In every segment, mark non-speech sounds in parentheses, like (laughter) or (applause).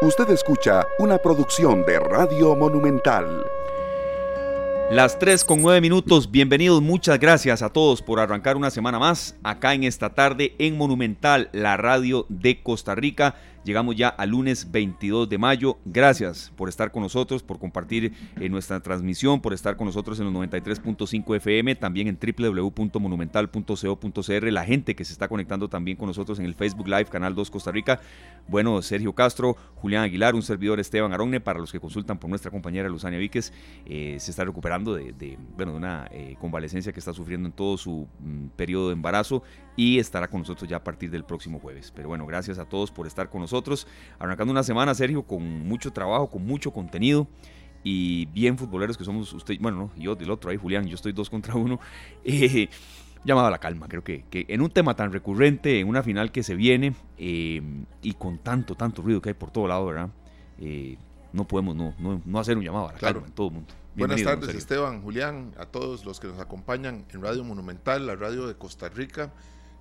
Usted escucha una producción de Radio Monumental. Las 3 con 9 minutos, bienvenidos, muchas gracias a todos por arrancar una semana más acá en esta tarde en Monumental, la radio de Costa Rica. Llegamos ya al lunes 22 de mayo. Gracias por estar con nosotros, por compartir eh, nuestra transmisión, por estar con nosotros en los 93.5 FM, también en www.monumental.co.cr, la gente que se está conectando también con nosotros en el Facebook Live, Canal 2 Costa Rica. Bueno, Sergio Castro, Julián Aguilar, un servidor Esteban Aronne, para los que consultan por nuestra compañera Luzania Víquez, eh, se está recuperando de, bueno, de una eh, convalecencia que está sufriendo en todo su mm, periodo de embarazo y estará con nosotros ya a partir del próximo jueves. Pero bueno, gracias a todos por estar con nosotros arrancando una semana, Sergio, con mucho trabajo, con mucho contenido y bien futboleros que somos usted, bueno, yo del otro ahí, Julián, yo estoy dos contra uno. (laughs) Eh, llamado a la calma, creo que, que, en un tema tan recurrente, en una final que se viene eh, y con tanto, tanto ruido que hay por todo lado, ¿verdad? Eh, no podemos no, no, hacer un llamado a la calma en todo el mundo. Buenas tardes, Esteban, Julián, a todos los que nos acompañan en Radio Monumental, la radio de Costa Rica.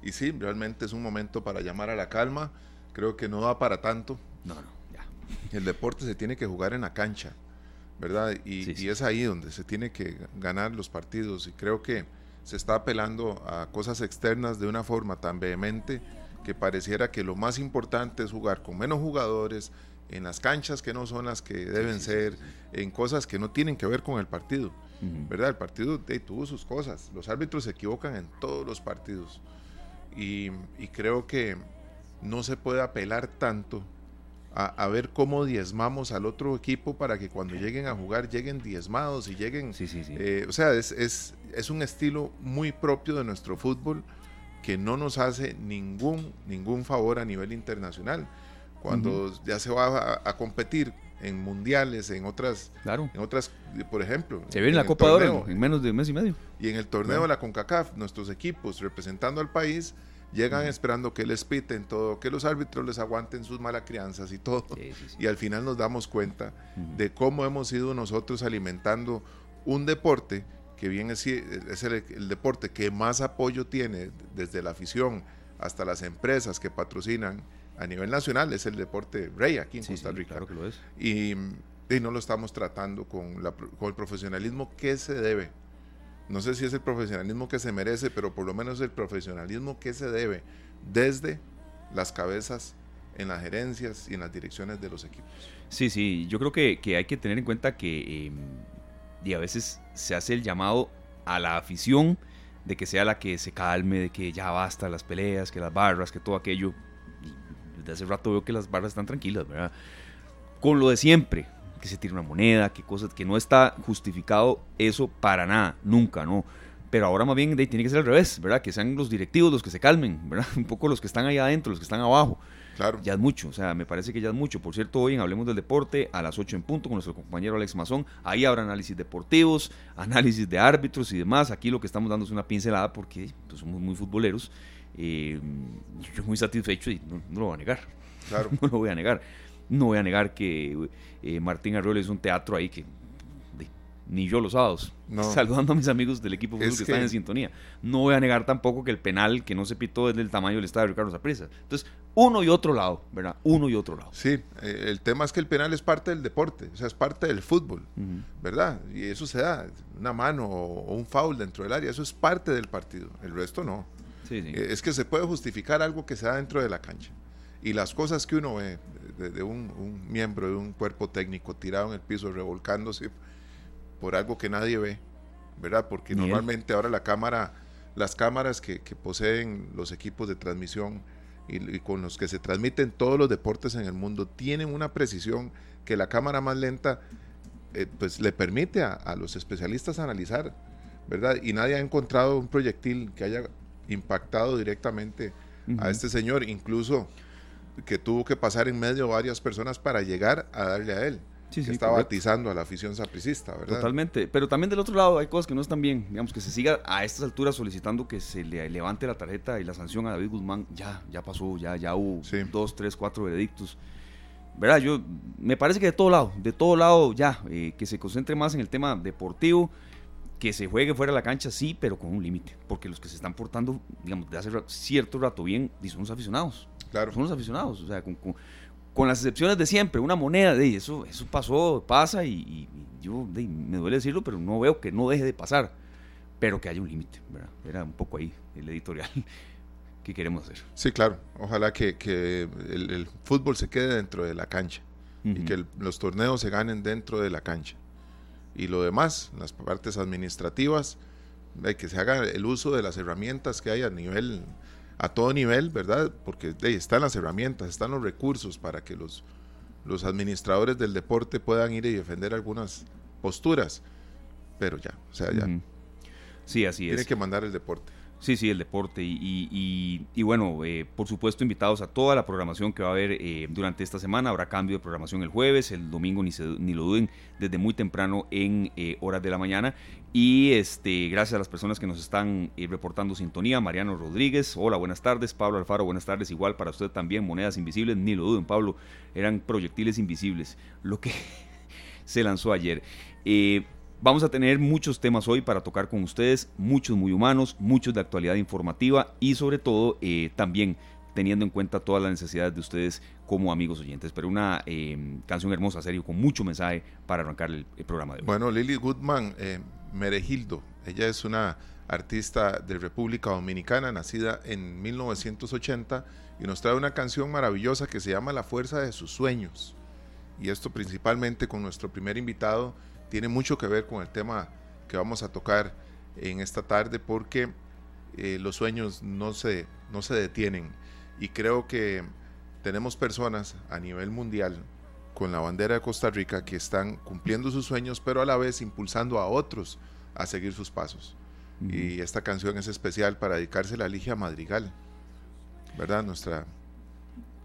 Y sí, realmente es un momento para llamar a la calma creo que no da para tanto. No, no, ya. El deporte se tiene que jugar en la cancha, ¿verdad? Y, es ahí donde se tiene que ganar los partidos. Y creo que se está apelando a cosas externas de una forma tan vehemente que pareciera que lo más importante es jugar con menos jugadores, en las canchas que no son las que deben ser, en cosas que no tienen que ver con el partido. ¿Verdad? El partido tuvo sus cosas. Los árbitros se equivocan en todos los partidos. y creo que no se puede apelar tanto a, ver cómo diezmamos al otro equipo para que cuando lleguen a jugar lleguen diezmados y lleguen... Sí, sí, sí. Eh, o sea, es, es, es, un estilo muy propio de nuestro fútbol que no nos hace ningún, ningún favor a nivel internacional. Cuando ya se va a, competir en mundiales, en otras, claro. en otras, por ejemplo. Se viene la Copa de Oro en menos de un mes y medio. Y en el torneo de la CONCACAF, nuestros equipos representando al país Llegan esperando que les piten todo, que los árbitros les aguanten sus malas crianzas y todo. Y al final nos damos cuenta de cómo hemos ido nosotros alimentando un deporte que bien es, el, deporte que más apoyo tiene desde la afición hasta las empresas que patrocinan a nivel nacional, es el deporte rey aquí en Costa Rica. claro que lo es. Y, y, no lo estamos tratando con, la, con el profesionalismo que se debe no sé si es el profesionalismo que se merece, pero por lo menos el profesionalismo que se debe desde las cabezas en las gerencias y en las direcciones de los equipos. Sí, sí, yo creo que, hay que tener en cuenta que em, y a veces se hace el llamado a la afición de que sea la que se calme, de que ya basta las peleas, que las barras, que todo aquello. desde hace rato veo que las barras están tranquilas, ¿verdad? Con lo de siempre, que se tire una moneda, que cosas que no está justificado eso para nada, nunca, ¿no? Pero ahora más bien tiene que ser al revés, ¿verdad? Que sean los directivos los que se calmen, ¿verdad? (laughs) Un poco los que están ahí adentro, los que están abajo. Claro. Ya es mucho, o sea, me parece que ya es mucho. Por cierto, hoy en Hablemos del Deporte, a las 8 en punto, con nuestro compañero Alex Mazón, ahí habrá análisis deportivos, análisis de árbitros y demás. Aquí lo que estamos dando es una pincelada porque pues, somos muy futboleros. Eh, yo muy satisfecho y no, no lo voy a negar. Claro. (laughs) no lo voy a negar. No voy a negar que eh, Martín Arroyo es un teatro ahí que ni yo los sábados, (laughs) saludando a mis amigos del equipo que, están en sintonía. No voy a negar tampoco que el penal que no se pitó es del tamaño del estadio de Ricardo Zaprisa. Entonces, uno y otro lado, ¿verdad? Uno y otro lado. Sí, eh, el tema es que el penal es parte del deporte, o sea, es parte del fútbol, ¿verdad? Y eso se da, una mano o, un foul dentro del área, eso es parte del partido, el resto no. Eh, es que se puede justificar algo que se da dentro de la cancha. Y las cosas que uno ve, de, un, miembro de un cuerpo técnico tirado en el piso, revolcándose por algo que nadie ve, ¿verdad? Porque normalmente ahora la cámara, las cámaras que, poseen los equipos de transmisión y, con los que se transmiten todos los deportes en el mundo tienen una precisión que la cámara más lenta eh, pues le permite a, los especialistas analizar, ¿verdad? Y nadie ha encontrado un proyectil que haya impactado directamente a este señor, incluso que tuvo que pasar en medio varias personas para llegar a darle a él. que estaba atizando a la afición sapricista, ¿verdad? Totalmente. Pero también del otro lado hay cosas que no están bien. Digamos, que se siga a estas alturas solicitando que se le levante la tarjeta y la sanción a David Guzmán. Ya, ya pasó, ya, ya hubo dos, tres, cuatro veredictos. ¿Verdad? Yo, me parece que de todo lado, de todo lado ya, eh, que se concentre más en el tema deportivo, que se juegue fuera de la cancha, sí, pero con un límite. Porque los que se están portando, digamos, de hace cierto rato bien, son los aficionados. Claro. Son los aficionados, o sea, con las excepciones de siempre, una moneda, de eso, eso pasó, pasa y, yo me duele decirlo, pero no veo que no deje de pasar, pero que haya un límite, ¿verdad? Era un poco ahí el editorial (laughs) que queremos hacer. Sí, claro, ojalá que, el, fútbol se quede dentro de la cancha y que los torneos se ganen dentro de la cancha. Y lo demás, las partes administrativas, que se haga el uso de las herramientas que hay a nivel a todo nivel, ¿verdad? Porque están las herramientas, están los recursos para que los, los administradores del deporte puedan ir y defender algunas posturas. Pero ya, o sea, ya. Sí, así es. Tiene que mandar el deporte. Sí, sí, el deporte. Y, bueno, eh, por supuesto, invitados a toda la programación que va a haber eh, durante esta semana. Habrá cambio de programación el jueves, el domingo, ni, ni lo duden, desde muy temprano en eh, horas de la mañana. Y este, gracias a las personas que nos están reportando sintonía. Mariano Rodríguez, hola, buenas tardes. Pablo Alfaro, buenas tardes. Igual para usted también, monedas invisibles, ni lo duden, Pablo. Eran proyectiles invisibles, lo que (laughs) se lanzó ayer. Vamos a tener muchos temas hoy para tocar con ustedes, muchos muy humanos, muchos de actualidad informativa y sobre todo eh, también teniendo en cuenta todas las necesidades de ustedes como amigos oyentes. Pero una em, canción hermosa, serio, con mucho mensaje para arrancar el, programa de hoy. Bueno, Lily Goodman, eh, Merejildo, ella es una artista de República Dominicana, nacida en 1980 y nos trae una canción maravillosa que se llama La Fuerza de sus Sueños. Y esto principalmente con nuestro primer invitado, tiene mucho que ver con el tema que vamos a tocar en esta tarde porque eh, los sueños no se, no se detienen y creo que tenemos personas a nivel mundial con la bandera de Costa Rica que están cumpliendo sus sueños pero a la vez impulsando a otros a seguir sus pasos. Y esta canción es especial para dedicársela a Ligia Madrigal, ¿verdad? Nuestra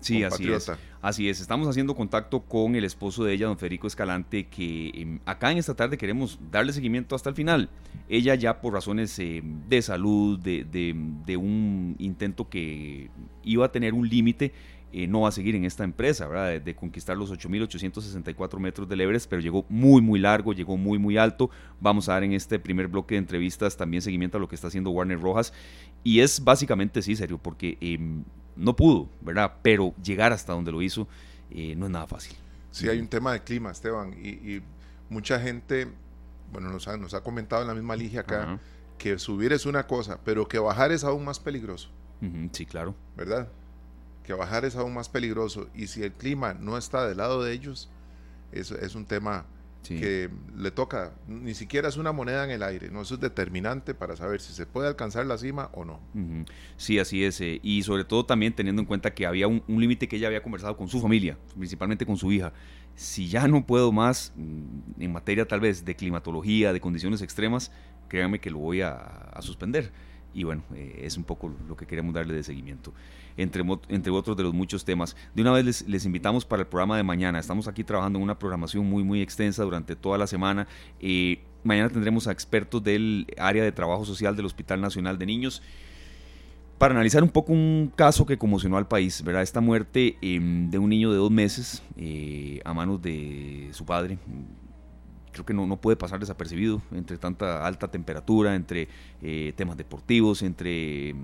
Sí, así es. Así es. Estamos haciendo contacto con el esposo de ella, don Federico Escalante, que em, acá en esta tarde queremos darle seguimiento hasta el final. Ella ya por razones em, de salud, de, un intento que iba a tener un límite, eh, no va a seguir en esta empresa, ¿verdad? De, conquistar los 8.864 metros del Everest, pero llegó muy, muy largo, llegó muy, muy alto. Vamos a dar en este primer bloque de entrevistas también seguimiento a lo que está haciendo Warner Rojas. Y es básicamente, sí, serio, porque em, no pudo, ¿verdad? Pero llegar hasta donde lo hizo eh, no es nada fácil. Sí, hay un tema de clima, Esteban, y, mucha gente, bueno, nos ha, nos ha, comentado en la misma ligia acá, que subir es una cosa, pero que bajar es aún más peligroso. sí, claro. ¿Verdad? Que bajar es aún más peligroso, y si el clima no está del lado de ellos, es, es un tema que le toca, ni siquiera es una moneda en el aire, no eso es determinante para saber si se puede alcanzar la cima o no. Sí, así es, eh, y sobre todo también teniendo en cuenta que había un, límite que ella había conversado con su familia, principalmente con su hija. Si ya no puedo más mm, en materia tal vez de climatología, de condiciones extremas, créanme que lo voy a suspender. Y bueno, eh, es un poco lo que queremos darle de seguimiento, entre, entre otros de los muchos temas. De una vez les, invitamos para el programa de mañana, estamos aquí trabajando en una programación muy, muy extensa durante toda la semana. Eh, mañana tendremos a expertos del área de trabajo social del Hospital Nacional de Niños para analizar un poco un caso que conmocionó al país, ¿verdad? Esta muerte em, de un niño de dos meses eh, a manos de su padre, creo que no, no puede pasar desapercibido entre tanta alta temperatura, entre eh, temas deportivos, entre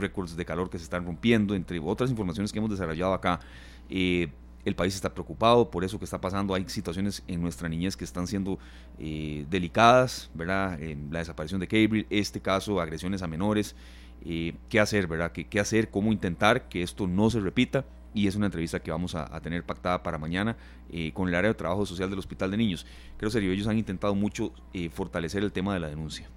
récords de calor que se están rompiendo, entre otras informaciones que hemos desarrollado acá. Eh, el país está preocupado por eso que está pasando. Hay situaciones en nuestra niñez que están siendo eh, delicadas, ¿verdad? la desaparición de Gabriel, este caso, agresiones a menores. ¿Qué hacer, verdad? ¿Qué, ¿Qué hacer? ¿Cómo intentar que esto no se repita? y es una entrevista que vamos a, tener pactada para mañana eh, con el área de trabajo social del Hospital de Niños. Creo que ellos han intentado mucho eh, fortalecer el tema de la denuncia.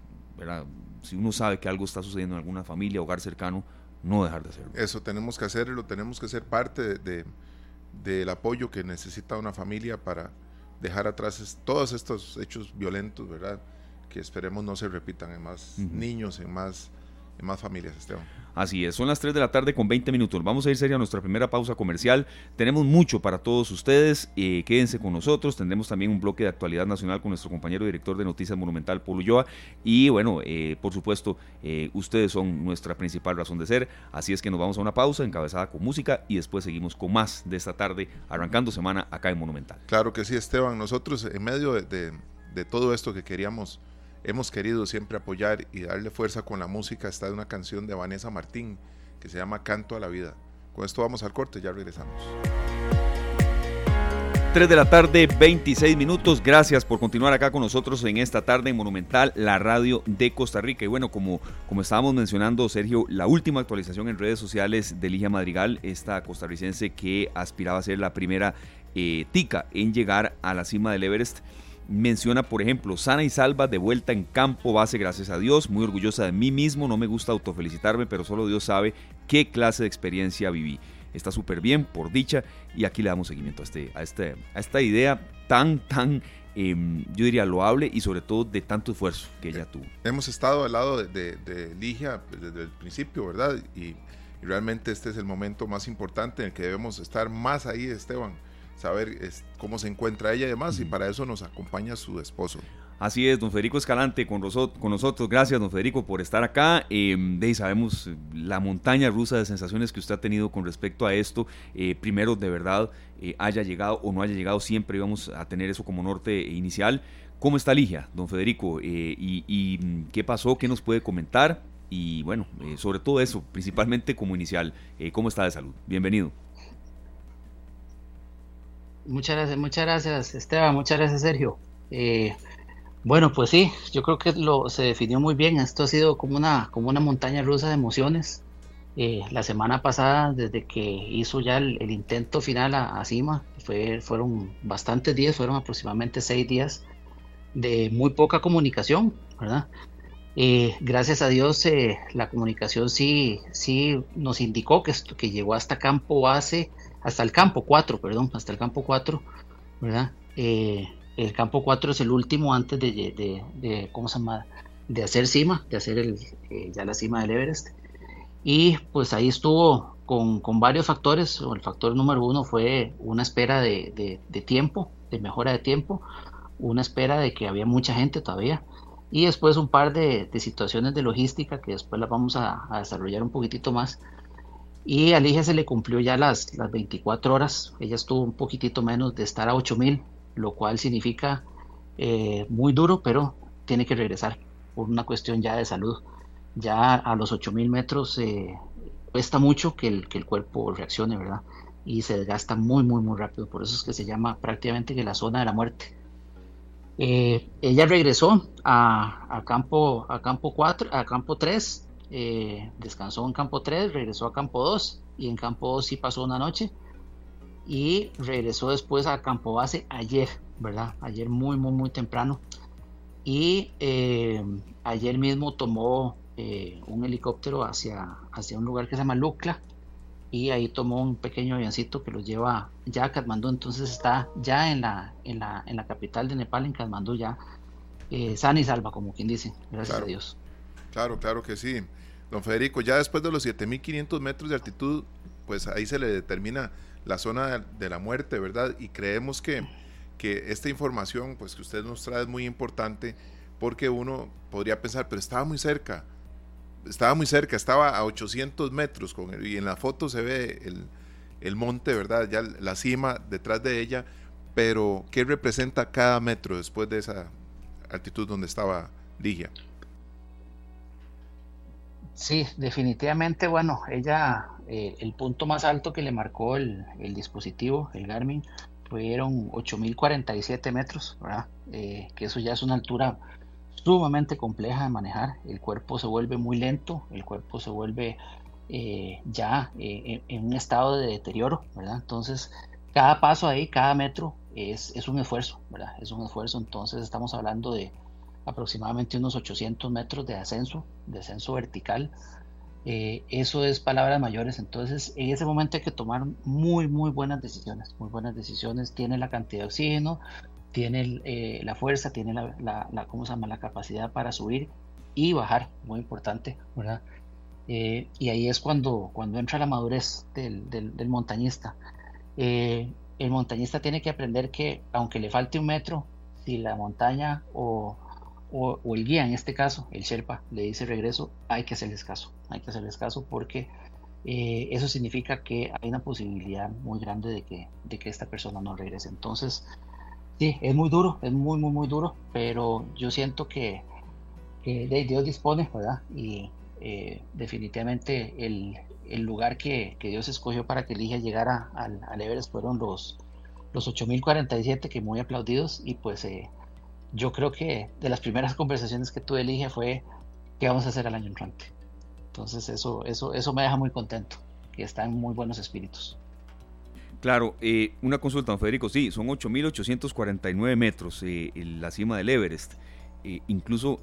Si uno sabe que algo está sucediendo en alguna familia, hogar cercano, no dejar de hacerlo. Eso tenemos que hacerlo, tenemos que ser parte de, del apoyo que necesita una familia para dejar atrás todos estos hechos violentos, ¿verdad? Que esperemos no se repitan en más niños, en más, en más familias, Esteban. Así es, son las 3 de la tarde con 20 minutos. Vamos a ir serio a nuestra primera pausa comercial. Tenemos mucho para todos ustedes. Eh, quédense con nosotros. Tendremos también un bloque de actualidad nacional con nuestro compañero director de Noticias Monumental, Polo Ulloa. Y bueno, eh, por supuesto, eh, ustedes son nuestra principal razón de ser. Así es que nos vamos a una pausa encabezada con música y después seguimos con más de esta tarde, arrancando semana acá en Monumental. Claro que sí, Esteban. Nosotros, en medio de todo esto que queríamos hemos querido siempre apoyar y darle fuerza con la música está de una canción de Vanessa Martín que se llama Canto a la Vida. Con esto vamos al corte, ya regresamos. 3 de la tarde, 26 minutos. Gracias por continuar acá con nosotros en esta tarde en Monumental, la radio de Costa Rica. Y bueno, como, como estábamos mencionando, Sergio, la última actualización en redes sociales de Ligia Madrigal, esta costarricense que aspiraba a ser la primera eh, tica en llegar a la cima del Everest. Menciona, por ejemplo, sana y salva de vuelta en campo base, gracias a Dios, muy orgullosa de mí mismo, no me gusta autofelicitarme, pero solo Dios sabe qué clase de experiencia viví está súper bien, por dicha, y aquí le damos seguimiento a, este, a, este, a esta idea tan, tan, em, yo diría, loable y sobre todo de tanto esfuerzo que ella tuvo. Hemos estado al lado de, Ligia desde el principio, ¿verdad? Y, realmente este es el momento más importante en el que debemos estar más ahí, Esteban, saber cómo se encuentra ella y demás, y para eso nos acompaña su esposo. Así es, don Federico Escalante con, nosotros. Gracias, don Federico, por estar acá. Eh, de sabemos la montaña rusa de sensaciones que usted ha tenido con respecto a esto. Eh, primero, de verdad, eh, haya llegado o no haya llegado, siempre íbamos a tener eso como norte inicial. ¿Cómo está Ligia, don Federico? Eh, y, mm, qué pasó? ¿Qué nos puede comentar? Y bueno, sobre todo eso, principalmente como inicial. ¿Cómo está de salud? Bienvenido. Muchas gracias, muchas gracias, Esteban. Muchas gracias, Sergio. Bueno, pues sí, yo creo que lo se definió muy bien. Esto ha sido como una, como una montaña rusa de emociones. Eh, la semana pasada, desde que hizo ya el, intento final a, cima, fue, fueron bastantes días, fueron aproximadamente seis días de muy poca comunicación, ¿verdad? Eh, gracias a Dios eh, la comunicación sí, sí nos indicó que, que llegó hasta campo base, hasta el campo 4, perdón, hasta el campo 4, ¿verdad? El campo 4 es el último antes de, ¿cómo se llama? De hacer cima, de hacer el, eh, ya la cima del Everest. Y pues ahí estuvo con, varios factores. El factor número uno fue una espera de, tiempo, de mejora de tiempo, una espera de que había mucha gente todavía. Y después un par de, situaciones de logística que después las vamos a, desarrollar un poquitito más. Y a Ligia se le cumplió ya las, las 24 horas. Ella estuvo un poquitito menos de estar a 8000 lo cual significa eh, muy duro, pero tiene que regresar por una cuestión ya de salud. Ya a los 8000 metros eh, cuesta mucho que el, que el cuerpo reaccione, ¿verdad? Y se desgasta muy, muy, muy rápido. Por eso es que se llama prácticamente que la zona de la muerte. Eh, ella regresó a, campo, a campo 4, a campo 3, descansó en campo 3, regresó a campo 2 y en campo 2 sí pasó una noche y regresó después a campo base ayer, ¿verdad? Ayer muy, muy, muy temprano. Y eh, ayer mismo tomó eh, un helicóptero hacia, hacia un lugar que se llama Lucla y ahí tomó un pequeño avioncito que lo lleva ya a Katmandú, entonces está ya en la, en la, en la capital de Nepal, en Katmandú, ya eh, sana y salva, como quien dice, gracias a Dios. Claro, claro que sí. Don Federico, ya después de los 7.500 metros de altitud, pues ahí se le determina la zona de la muerte, ¿verdad? Y creemos que, que esta información pues, que usted nos trae es muy importante porque uno podría pensar, pero estaba muy cerca, estaba muy cerca, estaba a 800 metros con y en la foto se ve el, el monte, ¿verdad? Ya la cima detrás de ella, pero ¿qué representa cada metro después de esa altitud donde estaba Ligia? Sí, definitivamente, bueno, ella, eh, el punto más alto que le marcó el, dispositivo, el Garmin, fueron 8.047 metros, ¿verdad? Eh, que eso ya es una altura sumamente compleja de manejar, el cuerpo se vuelve muy lento, el cuerpo se vuelve eh, ya en un estado de deterioro, ¿verdad? Entonces, cada paso ahí, cada metro es, es un esfuerzo, ¿verdad? Es un esfuerzo, entonces estamos hablando de aproximadamente unos 800 metros de ascenso, de ascenso vertical. Eh, eso es palabras mayores, entonces en ese momento hay que tomar muy, muy buenas decisiones, muy buenas decisiones. Tiene la cantidad de oxígeno, tiene eh, la fuerza, tiene la, ¿cómo se llama? la capacidad para subir y bajar, muy importante, ¿verdad? Eh, y ahí es cuando, cuando entra la madurez del, del, del montañista. el montañista tiene que aprender que aunque le falte un metro, si la montaña o, o, el guía en este caso, el Sherpa, le dice regreso, hay que hacerles caso, hay que hacerles caso porque eh, eso significa que hay una posibilidad muy grande de que, de que esta persona no regrese. Entonces, sí, es muy duro, es muy, muy, muy duro, pero yo siento que, de Dios dispone, ¿verdad? Y eh, definitivamente el, el lugar que, que, Dios escogió para que Ligia llegara al, al Everest fueron los, los 8047 que muy aplaudidos y pues eh, yo creo que de las primeras (laughs) conversaciones que tuve elige fue qué vamos a hacer al año entrante. Entonces eso, eso, eso me deja muy contento, que está en muy buenos espíritus. Claro, eh, una consulta, don Federico, sí, son 8.849 metros eh, en la cima del Everest. Eh, incluso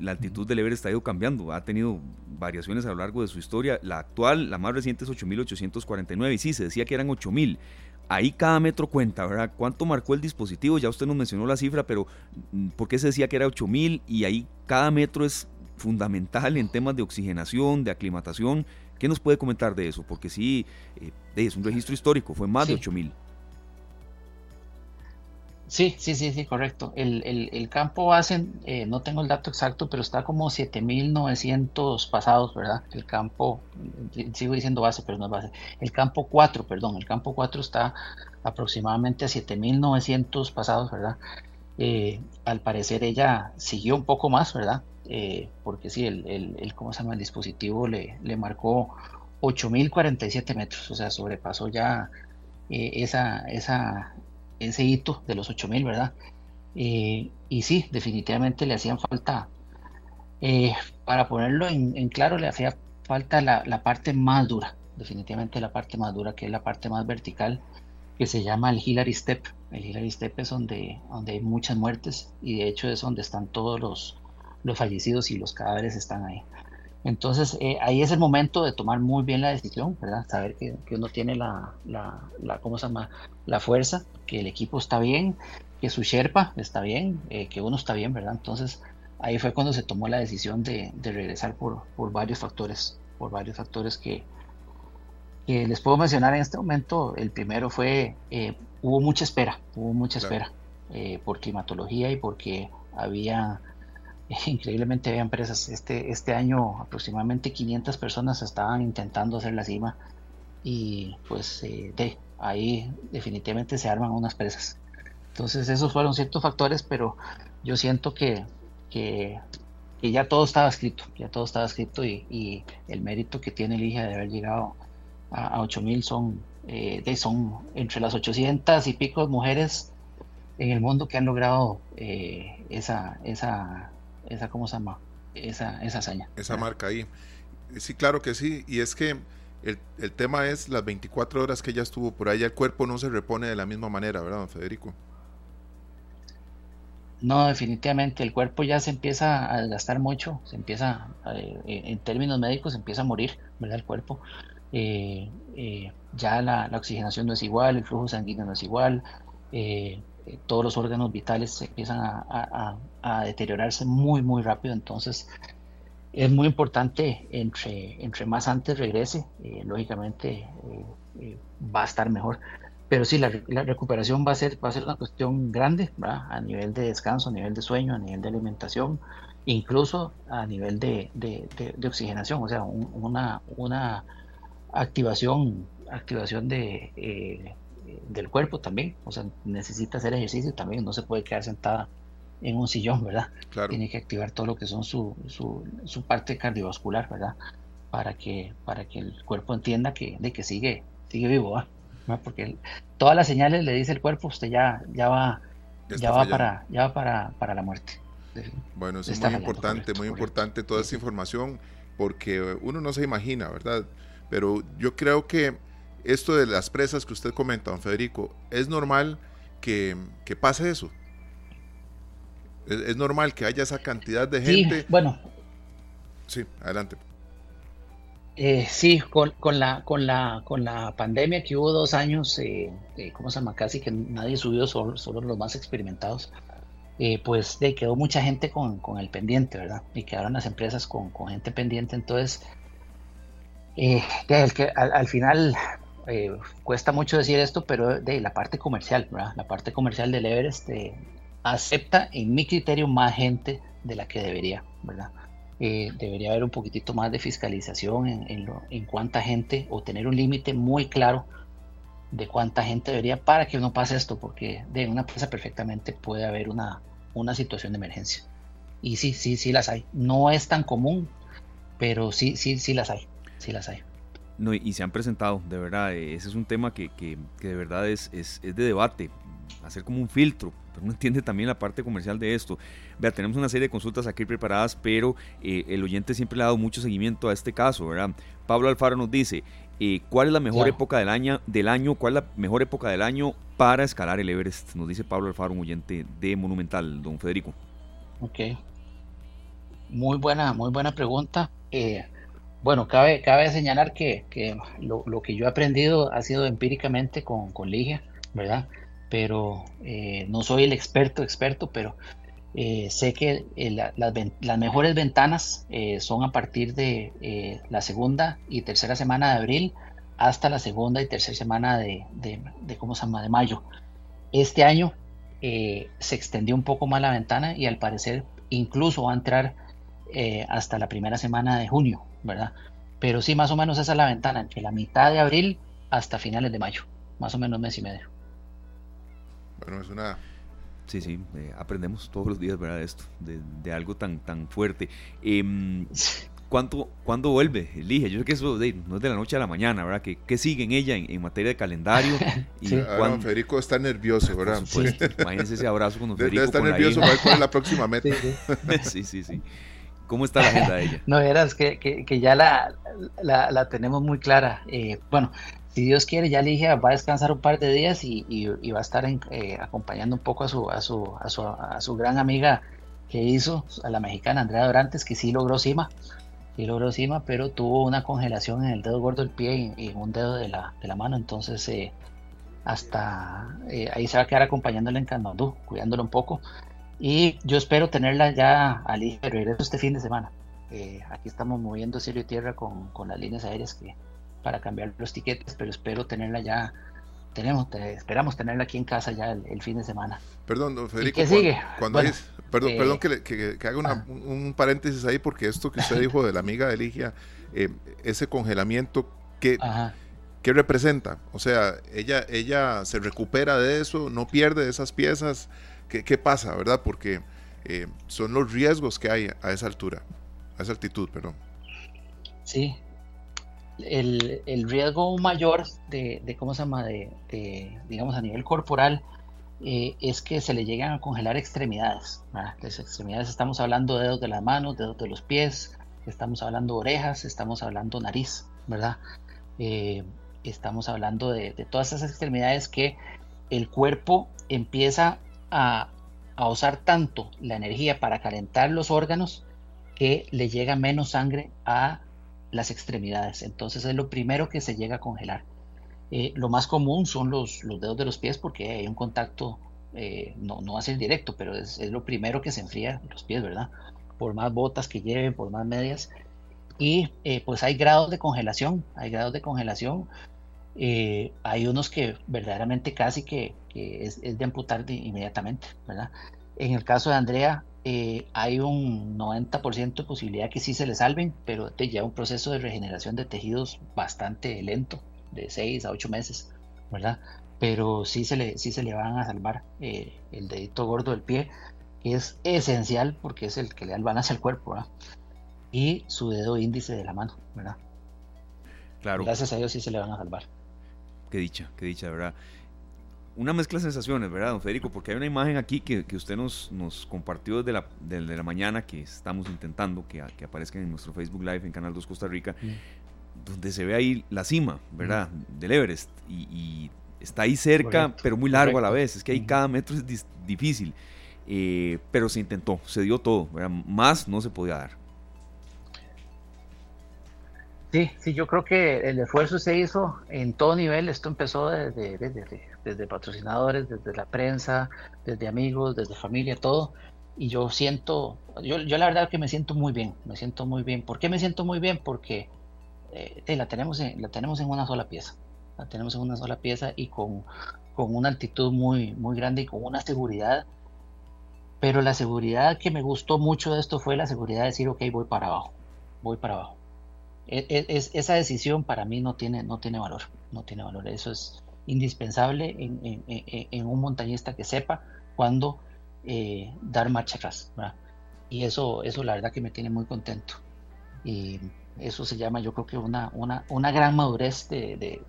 la altitud del Everest ha ido cambiando, ha tenido variaciones a lo largo de su historia. La actual, la más reciente es 8.849 y sí, se decía que eran 8.000. Ahí cada metro cuenta, ¿verdad? ¿Cuánto marcó el dispositivo? Ya usted nos mencionó la cifra, pero mm, ¿por qué se decía que era 8.000? Y ahí cada metro es fundamental en temas de oxigenación, de aclimatación. ¿Qué nos puede comentar de eso? Porque sí, eh, es un registro histórico, fue más de 8.000. Sí, sí, sí, sí, correcto. El, el, campo base, eh, no tengo el dato exacto, pero está como 7900 pasados, ¿verdad? El campo, eh, sigo diciendo base, pero no es base. El campo 4, perdón, el campo 4 está aproximadamente a 7900 pasados, ¿verdad? Eh, al parecer ella siguió un poco más, ¿verdad? porque sí, el, el, ¿cómo se llama? El dispositivo le, le marcó 8047 metros, o sea, sobrepasó ya esa, esa, ese hito de los 8000, ¿verdad? Eh, y sí, definitivamente le hacían falta, eh, para ponerlo en, claro, le hacía falta la, parte más dura, definitivamente la parte más dura, que es la parte más vertical, que se llama el Hillary Step. El Hillary Step es donde, donde hay muchas muertes y de hecho es donde están todos los, los fallecidos y los cadáveres están ahí. Entonces eh, ahí es el momento de tomar muy bien la decisión, ¿verdad? Saber que, uno tiene la, la, la, ¿cómo se llama? la fuerza, que el equipo está bien, que su Sherpa está bien, eh, que uno está bien, ¿verdad? Entonces ahí fue cuando se tomó la decisión de, de regresar por, por, varios factores, por varios factores que, que, les puedo mencionar en este momento. El primero fue, eh, hubo mucha espera, hubo mucha espera por climatología y porque había (laughs) increíblemente había empresas. Este, este año aproximadamente 500 personas estaban intentando hacer la cima y pues eh, de ahí definitivamente se arman unas presas. Entonces esos fueron ciertos factores, pero yo siento que, que, ya todo estaba escrito, ya todo estaba escrito y, el mérito que tiene Ligia de haber llegado a, a 8000 son, eh, de, son entre las 800 y pico mujeres en el mundo que han logrado eh, esa, esa esa ¿cómo se llama? Esa, esa hazaña. Esa marca ahí. Sí, claro que sí. Y es que el, el, tema es las 24 horas que ella estuvo por ahí, el cuerpo no se repone de la misma manera, ¿verdad, don Federico? No, definitivamente, el cuerpo ya se empieza a desgastar mucho, se empieza, eh, en términos médicos, se empieza a morir, ¿verdad? El cuerpo. Eh, eh, ya la, la, oxigenación no es igual, el flujo sanguíneo no es igual, todos los órganos vitales empiezan a, deteriorarse muy, muy rápido. Entonces, es muy importante, entre, entre más antes regrese, eh, lógicamente eh, eh, va a estar mejor. Pero sí, la, recuperación va a, ser, va a ser una cuestión grande, a nivel de descanso, a nivel de sueño, a nivel de alimentación, incluso a nivel de, oxigenación, o sea, una, una activación, activación de del cuerpo también, o sea, necesita hacer ejercicio también, no se puede quedar sentada en un sillón, ¿verdad? Tiene que activar todo lo que son su, su, su, parte cardiovascular, ¿verdad? Para que, para que el cuerpo entienda que, de que sigue, sigue vivo, ¿verdad? Porque todas las señales le dice el cuerpo, usted ya, ya va, ya, va para, ya va para, para la muerte. Bueno, eso es muy importante, muy importante toda esa información, porque uno no se imagina, ¿verdad? Pero yo creo que esto de las presas que usted comenta, don Federico, ¿es normal que, pase eso? ¿Es, normal que haya esa cantidad de gente? Sí, bueno. Sí, adelante. Eh, sí, con, la, con, la, con la pandemia que hubo dos años, eh, eh, ¿cómo se llama? Casi que nadie subió, solo, solo los más experimentados. Eh, pues de, quedó mucha gente con, el pendiente, ¿verdad? Y quedaron las empresas con, gente pendiente. Entonces, el que, al, final eh, cuesta mucho decir esto, pero de la parte comercial, La parte comercial del Everest eh, acepta, en mi criterio, más gente de la que debería, ¿verdad? Eh, debería haber un poquitito más de fiscalización en, en, cuánta gente o tener un límite muy claro de cuánta gente debería para que no pase esto, porque de una empresa perfectamente puede haber una, una situación de emergencia. Y sí, sí, sí las hay. No es tan común, pero sí, sí, sí las hay. Sí las hay. No, y se han presentado, de verdad, ese es un tema que, que, de verdad es, es, es, de debate, hacer como un filtro, pero uno (laughs) entiende también la parte comercial de esto. Vea, tenemos una serie de consultas aquí preparadas, pero eh, el oyente siempre le ha dado mucho seguimiento a este caso, ¿verdad? Pablo Alfaro nos dice, eh, ¿cuál es la mejor época del año, del año, cuál es la mejor época del año para escalar el Everest? Nos dice Pablo Alfaro, un oyente de Monumental, don Federico. Ok. Muy buena, muy buena pregunta. Eh, bueno, cabe, cabe señalar que, lo, que yo he aprendido ha sido empíricamente con, con Ligia, ¿verdad? Pero eh, no soy el experto, experto, pero eh, sé que eh, las mejores ventanas son a partir de la segunda y tercera semana de abril hasta la segunda y tercera semana de, de, ¿cómo se llama? de mayo. Este año se extendió un poco más la ventana y al parecer incluso va a entrar hasta la primera semana de junio. ¿verdad? Pero sí, más o menos esa es la ventana, entre la mitad de abril hasta finales de mayo, más o menos mes y medio. Bueno, es una... Sí, sí, eh, aprendemos todos los días, ¿verdad? Esto, de, algo tan, tan fuerte. Eh, ¿cuánto, ¿Cuándo vuelve Elige? Yo sé que eso no es de la noche a la mañana, ¿verdad? ¿Qué, qué sigue en ella en, materia de calendario? (laughs) Y ah, Federico está nervioso, ¿verdad? Pues, (laughs) imagínense ese abrazo con Federico. Está nervioso para la próxima meta. (laughs) sí, sí. sí. ¿Cómo está la agenda de ella? (laughs) no, verás que, que, ya la, la, tenemos muy clara. Eh, bueno, si Dios quiere, ya le dije, va a descansar un par de días y, y, va a estar eh, acompañando un poco a su, a, su, a, su, gran amiga que hizo, a la mexicana Andrea Dorantes, que sí logró cima, sí logró cima, pero tuvo una congelación en el dedo gordo del pie y, en un dedo de la, de la mano, entonces eh, hasta ahí se va a quedar acompañándola en Canandú, cuidándolo un poco. Y yo espero tenerla ya al regreso este fin de semana. Eh, aquí estamos moviendo cielo y tierra con, con, las líneas aéreas que, para cambiar los tiquetes, pero espero tenerla ya. Tenemos, esperamos tenerla aquí en casa ya el, fin de semana. Perdón, Federico. ¿Qué sigue? Cuando, perdón, perdón eh, que, que, que, haga un, paréntesis ahí, porque esto que usted dijo de la amiga de Ligia, eh, ese congelamiento, ¿qué, ¿qué representa? O sea, ella, ella se recupera de eso, no pierde esas piezas. ¿Qué, pasa, verdad? Porque eh, son los riesgos que hay a esa altura, a esa altitud, perdón. Sí. El, riesgo mayor de, ¿cómo se llama? De, digamos, a nivel corporal, eh, es que se le llegan a congelar extremidades. Las extremidades estamos hablando de dedos de las manos, dedos de los pies, estamos hablando orejas, estamos hablando nariz, ¿verdad? Eh, estamos hablando de, de, todas esas extremidades que el cuerpo empieza a, usar tanto la energía para calentar los órganos que le llega menos sangre a las extremidades. Entonces es lo primero que se llega a congelar. Eh, lo más común son los, los, dedos de los pies porque hay un contacto, eh, no, no va a directo, pero es, lo primero que se enfría los pies, ¿verdad? Por más botas que lleven, por más medias. Y eh, pues hay grados de congelación, hay grados de congelación hay unos que verdaderamente casi que, es, de amputar inmediatamente, ¿verdad? En el caso de Andrea, eh, hay un 90% de posibilidad que sí se le salven, pero te lleva un proceso de regeneración de tejidos bastante lento, de 6 a 8 meses, ¿verdad? Pero sí se le, sí se le van a salvar eh, el dedito gordo del pie, que es esencial porque es el que le da el balance al cuerpo, ¿verdad? Y su dedo índice de la mano, ¿verdad? Claro. Gracias a Dios sí se le van a salvar. Qué dicha, qué dicha, ¿verdad? Una mezcla de sensaciones, ¿verdad, don Federico? Porque hay una imagen aquí que, que usted nos, nos compartió desde la, desde la mañana que estamos intentando que, que aparezca en nuestro Facebook Live en Canal 2 Costa Rica, donde se ve ahí la cima, ¿verdad? Del Everest. Y, está ahí cerca, pero muy largo a la vez. Es que ahí cada metro es difícil. Eh, pero se intentó, se dio todo, ¿verdad? Más no se podía dar. Sí, sí, yo creo que el esfuerzo se hizo en todo nivel. Esto empezó desde, desde, patrocinadores, desde la prensa, desde amigos, desde familia, todo. Y yo siento, yo, yo la verdad que me siento muy bien, me siento muy bien. ¿Por qué me siento muy bien? Porque eh, la, tenemos en, la tenemos en una sola pieza. La tenemos en una sola pieza y con, con una altitud muy, muy grande y con una seguridad. Pero la seguridad que me gustó mucho de esto fue la seguridad de decir, ok, voy para abajo, voy para abajo e, e, es, esa decisión para mí no tiene, no tiene valor, no tiene valor. Eso es indispensable en, un montañista que sepa cuándo eh, dar marcha atrás. Y eso, eso la verdad que me tiene muy contento. Y eso se llama yo creo que una, una, una gran madurez de,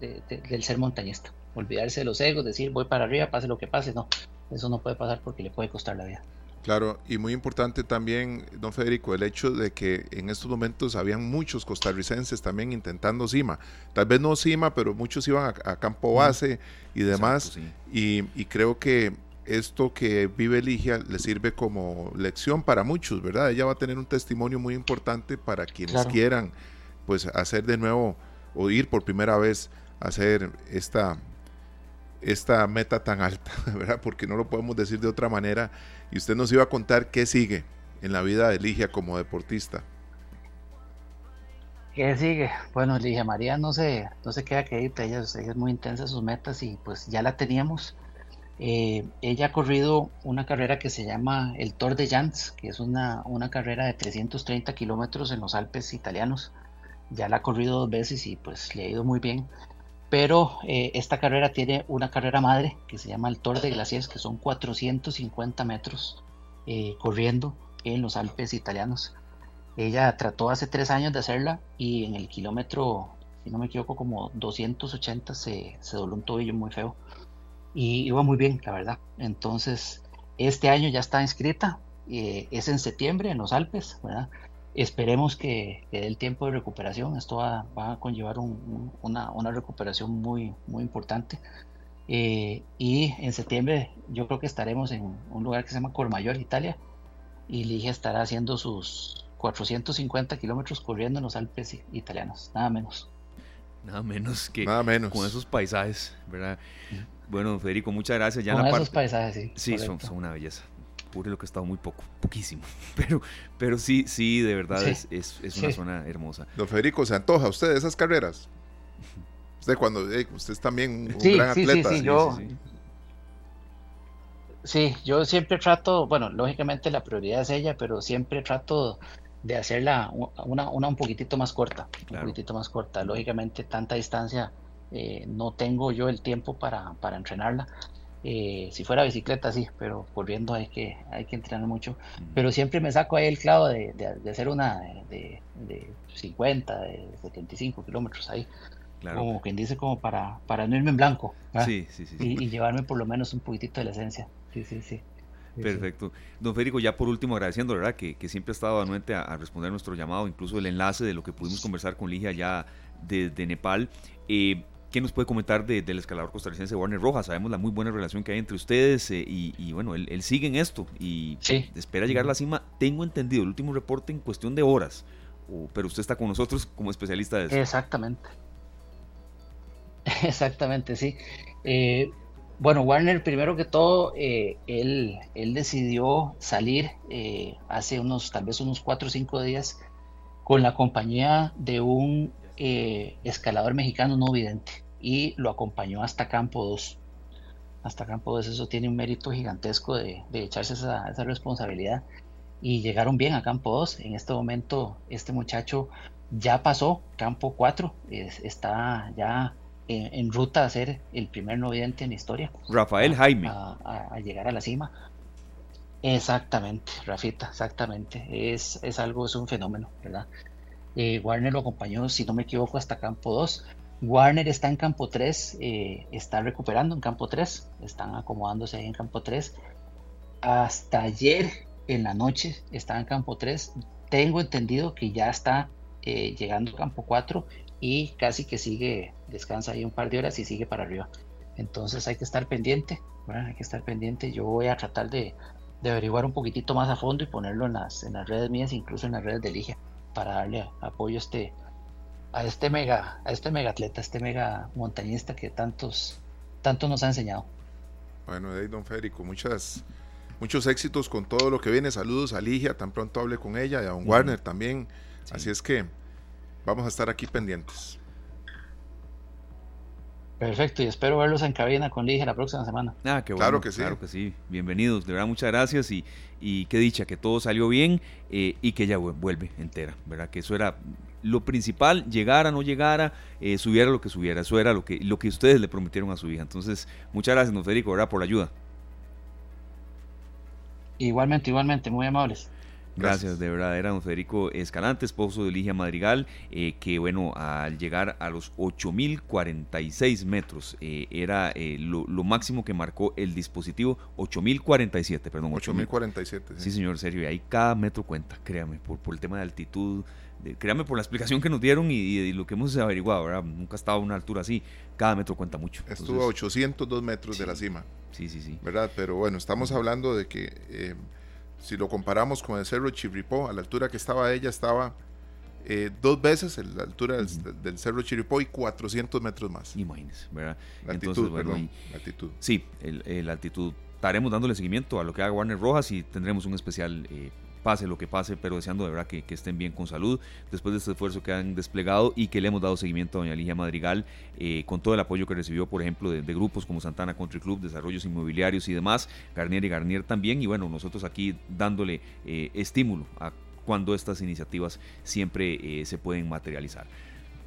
del ser montañista. Olvidarse de los egos, decir voy para arriba, pase lo que pase, no, eso no puede pasar porque le puede costar la vida. Claro, y muy importante también, don Federico, el hecho de que en estos momentos habían muchos costarricenses también intentando cima. Tal vez no cima, pero muchos iban a, campo base y demás. y, creo que esto que vive Ligia le sirve como lección para muchos, ¿verdad? Ella va a tener un testimonio muy importante para quienes quieran pues hacer de nuevo o ir por primera vez a hacer esta, esta meta tan alta, (laughs) ¿verdad? Porque no lo podemos decir de otra manera. Y usted nos iba a contar qué sigue en la vida de Ligia como deportista. ¿Qué sigue? Bueno, Ligia María no se, no se queda quedita, ella, ella es muy intensa en sus metas y pues ya la teníamos eh, ella ha corrido una carrera que se llama el Tour de Jans, que es una, una carrera de 330 kilómetros en los Alpes italianos. Ya la ha corrido dos veces y pues le ha ido muy bien. Pero eh, esta carrera tiene una carrera madre que se llama el Tour de Glaciers, que son 450 metros eh, corriendo en los Alpes italianos. Ella trató hace tres años de hacerla y en el kilómetro, si no me equivoco, como 280 se, se dobló un tobillo muy feo y iba muy bien, la verdad. Entonces, este año ya está inscrita, eh, es en septiembre en los Alpes, ¿verdad? Esperemos que, dé el tiempo de recuperación, esto va, a conllevar una, una, recuperación muy, muy importante. Eh, y en septiembre yo creo que estaremos en un lugar que se llama Cormayor, Italia, y Ligia estará haciendo sus 450 kilómetros corriendo en los Alpes italianos, nada menos. Nada menos que nada menos. con esos paisajes, ¿verdad? Bueno, Federico, muchas gracias. Ya Con esos paisajes, sí. Sí, son, una belleza. Pure lo que he estado muy poco, poquísimo. (laughs) Pero, pero sí, sí, de verdad es, es, una zona hermosa. Don Federico, ¿se antoja a usted esas carreras? (laughs) Usted cuando, usted es también un, gran atleta. Sí, sí, yo, sí, yo siempre trato, bueno, lógicamente la prioridad es ella, pero siempre trato de hacerla una, una un poquitito más corta, un poquitito más corta. Lógicamente tanta distancia eh, no tengo yo el tiempo para, para entrenarla. Eh, si fuera bicicleta, sí, pero volviendo hay que, hay que entrenar mucho. Pero siempre me saco ahí el clavo de, de, hacer una de, de, 50, de 75 kilómetros ahí. Como quien dice, como para, para no irme en blanco. Sí, sí, sí, y, llevarme por lo menos un poquitito de la esencia. Sí, sí, sí. Perfecto. Don Federico, ya por último agradeciendo, ¿verdad? Que, que siempre ha estado anuente a, a, responder nuestro llamado, incluso el enlace de lo que pudimos conversar con Ligia allá desde Nepal. Eh, ¿Qué nos puede comentar del escalador costarricense Warner Rojas? Sabemos la muy buena relación que hay entre ustedes eh, y, bueno, él, sigue en esto y espera llegar a la cima. Tengo entendido el último reporte en cuestión de horas, pero usted está con nosotros como especialista de eso. Exactamente. (laughs) Exactamente, sí. Eh, bueno, Warner, primero que todo, eh, él, él, decidió salir hace unos, tal vez unos cuatro o cinco días con la compañía de un eh, escalador mexicano no vidente y lo acompañó hasta Campo 2. Hasta Campo 2, eso tiene un mérito gigantesco de, echarse esa, responsabilidad. Y llegaron bien a Campo 2. En este momento, este muchacho ya pasó Campo 4, está ya en, ruta a ser el primer no vidente en la historia. Rafael Jaime. A, llegar a la cima. Exactamente, Rafita, exactamente. Es, es algo, es un fenómeno, ¿verdad? Eh, Warner lo acompañó, si no me equivoco, hasta campo 2. Warner está en campo 3, eh, está recuperando en campo 3, están acomodándose ahí en campo 3. Hasta ayer en la noche estaba en campo 3. Tengo entendido que ya está eh, llegando a campo 4 y casi que sigue, descansa ahí un par de horas y sigue para arriba. Entonces hay que estar pendiente, hay que estar pendiente. Yo voy a tratar de, averiguar un poquitito más a fondo y ponerlo en las, en las redes mías, incluso en las redes de Ligia para darle apoyo a este, a este mega, a este mega atleta, a este mega montañista que tantos, tanto nos ha enseñado. Bueno, hey, don Federico, muchas, muchos éxitos con todo lo que viene. Saludos a Ligia, tan pronto hable con ella, y a don Warner también. Así es que vamos a estar aquí pendientes. Perfecto, y espero verlos en cabina con Ligia la próxima semana. Ah, qué bueno, claro que sí. Claro que sí. Bienvenidos, de verdad, muchas gracias y, y qué dicha que todo salió bien eh, y que ella vuelve entera, ¿verdad? Que eso era lo principal, llegara, no llegara, eh, subiera lo que subiera, eso era lo que, lo que ustedes le prometieron a su hija. Entonces, muchas gracias, don Federico, ¿verdad? Por la ayuda. Igualmente, igualmente, muy amables. Gracias, de verdad. Era don Federico Escalante, esposo de Ligia Madrigal, eh, que bueno, al llegar a los 8.046 metros, eh, era eh, lo, máximo que marcó el dispositivo, 8.047, perdón. 8.047. Sí. sí, señor, serio. Y ahí cada metro cuenta, créame, por, por el tema de altitud, créame por la explicación que nos dieron y, lo que hemos averiguado, ¿verdad? Nunca ha estado a una altura así, cada metro cuenta mucho. Estuvo a 802 metros de la cima. Sí, sí, sí. ¿Verdad? Pero bueno, estamos hablando de que eh, si lo comparamos con el cerro Chirripó, a la altura que estaba ella, estaba eh, dos veces la altura del, cerro Chirripó y 400 metros más. Imagínese, ¿verdad? La altitud, perdón, altitud. Sí, la altitud. Estaremos dándole seguimiento a lo que haga Warner Rojas y tendremos un especial eh, pase lo que pase, pero deseando de verdad que, estén bien con salud después de este esfuerzo que han desplegado y que le hemos dado seguimiento a doña Ligia Madrigal eh, con todo el apoyo que recibió, por ejemplo, de, grupos como Santana Country Club, Desarrollos Inmobiliarios y demás, Garnier y Garnier también, y bueno, nosotros aquí dándole eh, estímulo a cuando estas iniciativas siempre eh, se pueden materializar.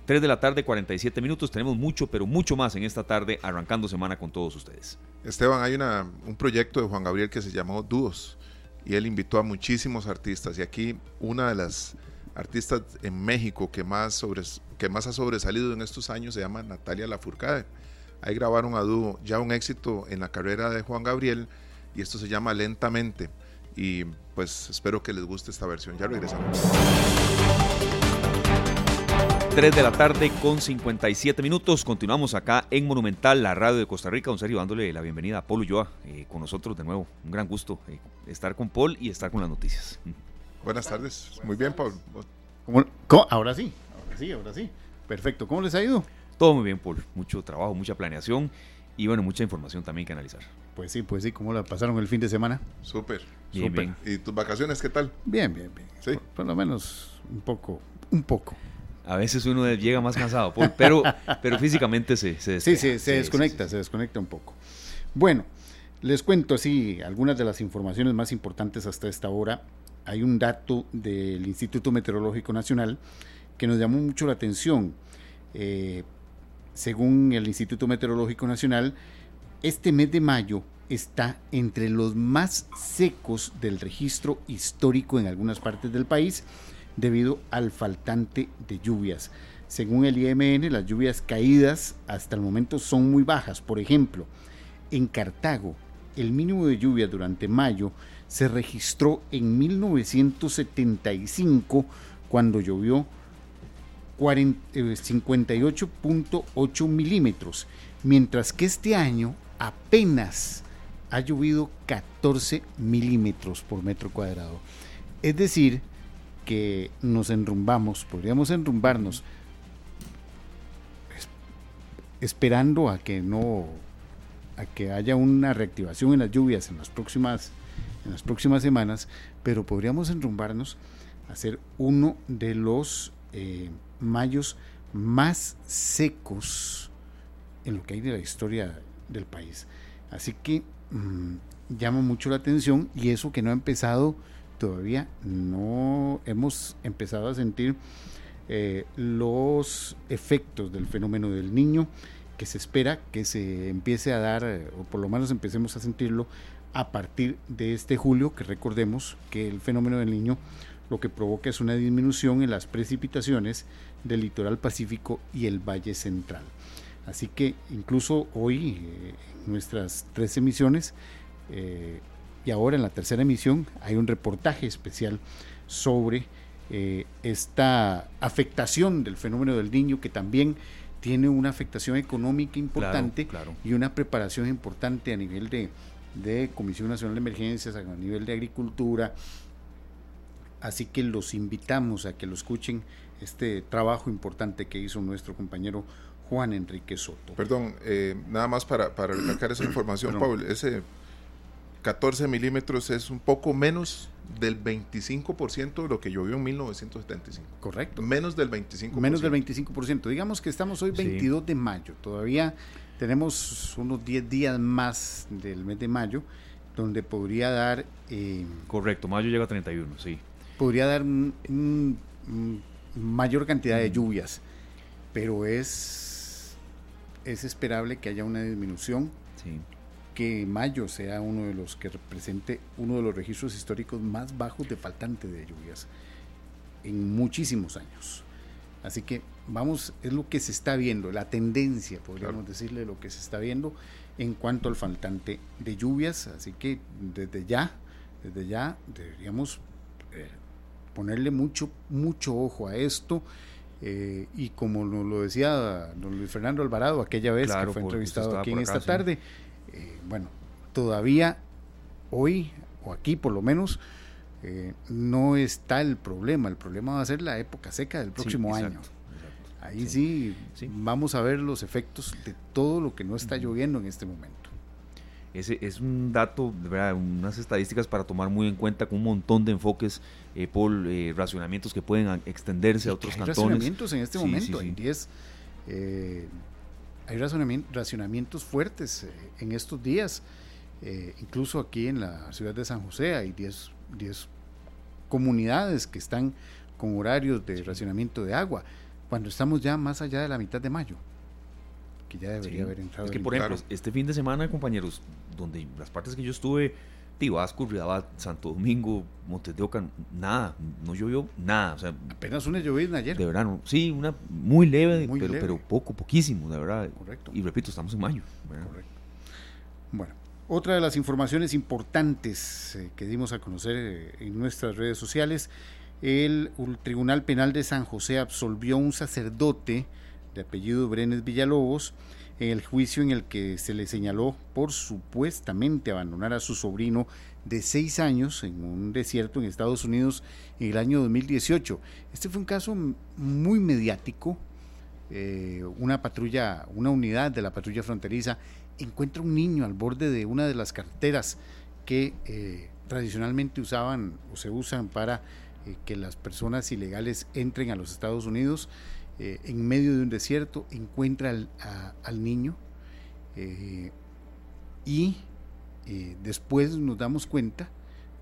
3 de la tarde, 47 minutos. Tenemos mucho, pero mucho más en esta tarde, arrancando semana con todos ustedes. Esteban, hay un proyecto de Juan Gabriel que se llamó Dúos y él invitó a muchísimos artistas y aquí una de las artistas en México que más, que más ha sobresalido en estos años se llama Natalia Lafourcade. Ahí grabaron a dúo ya un éxito en la carrera de Juan Gabriel y esto se llama Lentamente y pues espero que les guste esta versión. Ya regresamos. 3 de la tarde con 57 minutos. Continuamos acá en Monumental, la radio de Costa Rica. Don Sergio, dándole la bienvenida a Paul Ulloa eh, con nosotros de nuevo. Un gran gusto eh, estar con Paul y estar con las noticias. (laughs) Buenas tardes. Muy bien, Paul. Ahora sí, ahora sí, ahora sí. Perfecto. ¿Cómo les ha ido? Todo muy bien, Paul. Mucho trabajo, mucha planeación y bueno, mucha información también que analizar. Pues sí, pues sí. ¿Cómo la pasaron el fin de semana? Súper. Súper. ¿Y tus vacaciones qué tal? Bien, bien, bien. Sí. por lo menos un poco, un poco. A veces uno llega más cansado, pero, pero físicamente se, sí, se desconecta, se desconecta un poco. Bueno, les cuento así algunas de las informaciones más importantes hasta esta hora. Hay un dato del Instituto Meteorológico Nacional que nos llamó mucho la atención. Eh, según el Instituto Meteorológico Nacional, este mes de mayo está entre los más secos del registro histórico en algunas partes del país debido al faltante de lluvias. Según el IMN, las lluvias caídas hasta el momento son muy bajas. Por ejemplo, en Cartago, el mínimo de lluvia durante mayo se registró en 1975 cuando llovió 58.8 eh, milímetros, mientras que este año apenas ha llovido 14 milímetros por metro cuadrado. Es decir, que nos enrumbamos, podríamos enrumbarnos esperando a que no a que haya una reactivación en las lluvias en las próximas en las próximas semanas, pero podríamos enrumbarnos a ser uno de los eh, mayos más secos en lo que hay de la historia del país. Así que mm, llama mucho la atención y eso que no ha empezado todavía no hemos empezado a sentir eh, los efectos del fenómeno del niño que se espera que se empiece a dar, eh, o por lo menos empecemos a sentirlo a partir de este julio, que recordemos que el fenómeno del niño lo que provoca es una disminución en las precipitaciones del litoral pacífico y el valle central. Así que incluso hoy, eh, en nuestras tres emisiones, y ahora en la tercera emisión hay un reportaje especial sobre eh, esta afectación del fenómeno del niño que también tiene una afectación económica importante y una preparación importante a nivel de, de Comisión Nacional de Emergencias, a nivel de agricultura. Así que los invitamos a que lo escuchen este trabajo importante que hizo nuestro compañero Juan Enrique Soto. Perdón, eh, nada más para, para recalcar esa (clears throat) información, Paul, ese 14 milímetros es un poco menos del 25% de lo que llovió en 1975. Correcto. Menos del 25%. Menos del 25%. Digamos que estamos hoy 22 de mayo. Todavía tenemos unos 10 días más del mes de mayo donde podría dar... Eh, Correcto, mayo llega a 31, sí. Podría dar mayor cantidad de lluvias, pero es, es esperable que haya una disminución. Sí que mayo sea uno de los que represente uno de los registros históricos más bajos de faltante de lluvias en muchísimos años. Así que vamos, es lo que se está viendo, la tendencia, podríamos decirle, lo que se está viendo en cuanto al faltante de lluvias. Así que desde ya, desde ya deberíamos eh, ponerle mucho, mucho ojo a esto. Eh, y como lo, decía don Luis Fernando Alvarado aquella vez que fue entrevistado aquí en esta tarde, eh, bueno, todavía hoy, o aquí por lo menos, eh, no está el problema. El problema va a ser la época seca del próximo año. Ahí sí, vamos a ver los efectos de todo lo que no está lloviendo en este momento. Ese es un dato, ¿verdad? unas estadísticas para tomar muy en cuenta con un montón de enfoques eh, por eh, racionamientos que pueden extenderse a otros hay cantones. racionamientos en este momento, hay 10, hay racionamientos fuertes en estos días. incluso aquí en la ciudad de San José hay 10 10 comunidades que están con horarios de racionamiento de agua, cuando estamos ya más allá de la mitad de mayo, que ya debería haber entrado. Es que, por ejemplo, este fin de semana, compañeros, donde las partes que yo estuve, Tibasco, Ridabat, Santo Domingo, Montes de Oca, nada, no llovió nada. O sea, Apenas una llovizna ayer. De verano, sí, una muy leve, pero, pero poco, poquísimo, de verdad. Correcto. Y repito, estamos en mayo. Correcto. Bueno, otra de las informaciones importantes eh, que dimos a conocer eh, en nuestras redes sociales, el, Tribunal Penal de San José absolvió a un sacerdote de apellido Brenes Villalobos en el juicio en el que se le señaló por supuestamente abandonar a su sobrino de seis años en un desierto en Estados Unidos en el año 2018. Este fue un caso muy mediático. Eh, una patrulla, una unidad de la patrulla fronteriza encuentra un niño al borde de una de las carteras que eh, tradicionalmente usaban o se usan para eh, que las personas ilegales entren a los Estados Unidos. Eh, en medio de un desierto encuentra al, niño y después nos damos cuenta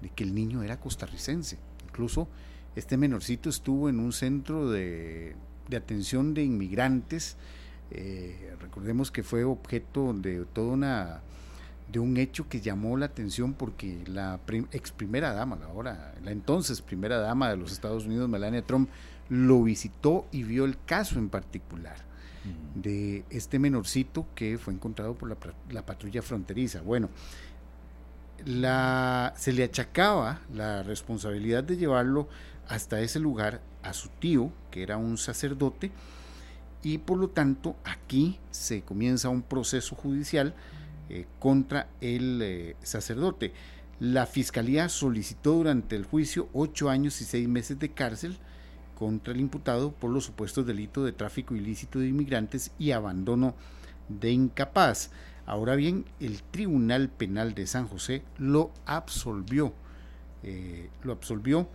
de que el niño era costarricense. Incluso este menorcito estuvo en un centro de, de atención de inmigrantes eh, recordemos que fue objeto de toda una de un hecho que llamó la atención porque la ex primera dama, ahora, la entonces primera dama de los Estados Unidos, Melania Trump, lo visitó y vio el caso en particular de este menorcito que fue encontrado por la, patrulla fronteriza. Bueno, la, se le achacaba la responsabilidad de llevarlo hasta ese lugar a su tío, que era un sacerdote, y por lo tanto aquí se comienza un proceso judicial eh, contra el eh, sacerdote. La fiscalía solicitó durante el juicio ocho años y seis meses de cárcel contra el imputado por los supuestos delitos de tráfico ilícito de inmigrantes y abandono de incapaz. Ahora bien, el Tribunal Penal de San José lo absolvió, eh, lo absolvió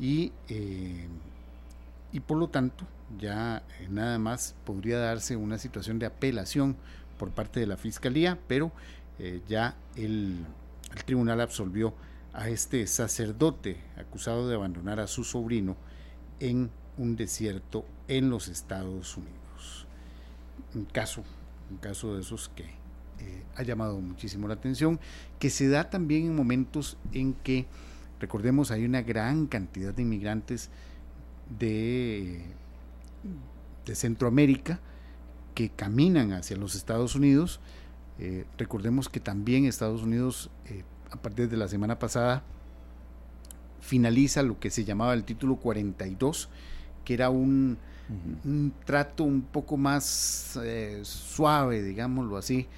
y, y por lo tanto ya eh, nada más podría darse una situación de apelación por parte de la Fiscalía, pero eh, ya el, tribunal absolvió a este sacerdote acusado de abandonar a su sobrino en un desierto en los Estados Unidos. Un caso, un caso de esos que eh, ha llamado muchísimo la atención, que se da también en momentos en que, recordemos, hay una gran cantidad de inmigrantes de de Centroamérica que caminan hacia los Estados Unidos. Eh, recordemos que también Estados Unidos, eh, a partir de la semana pasada, finaliza lo que se llamaba el título 42, que era un, trato un poco más eh, suave, digámoslo así,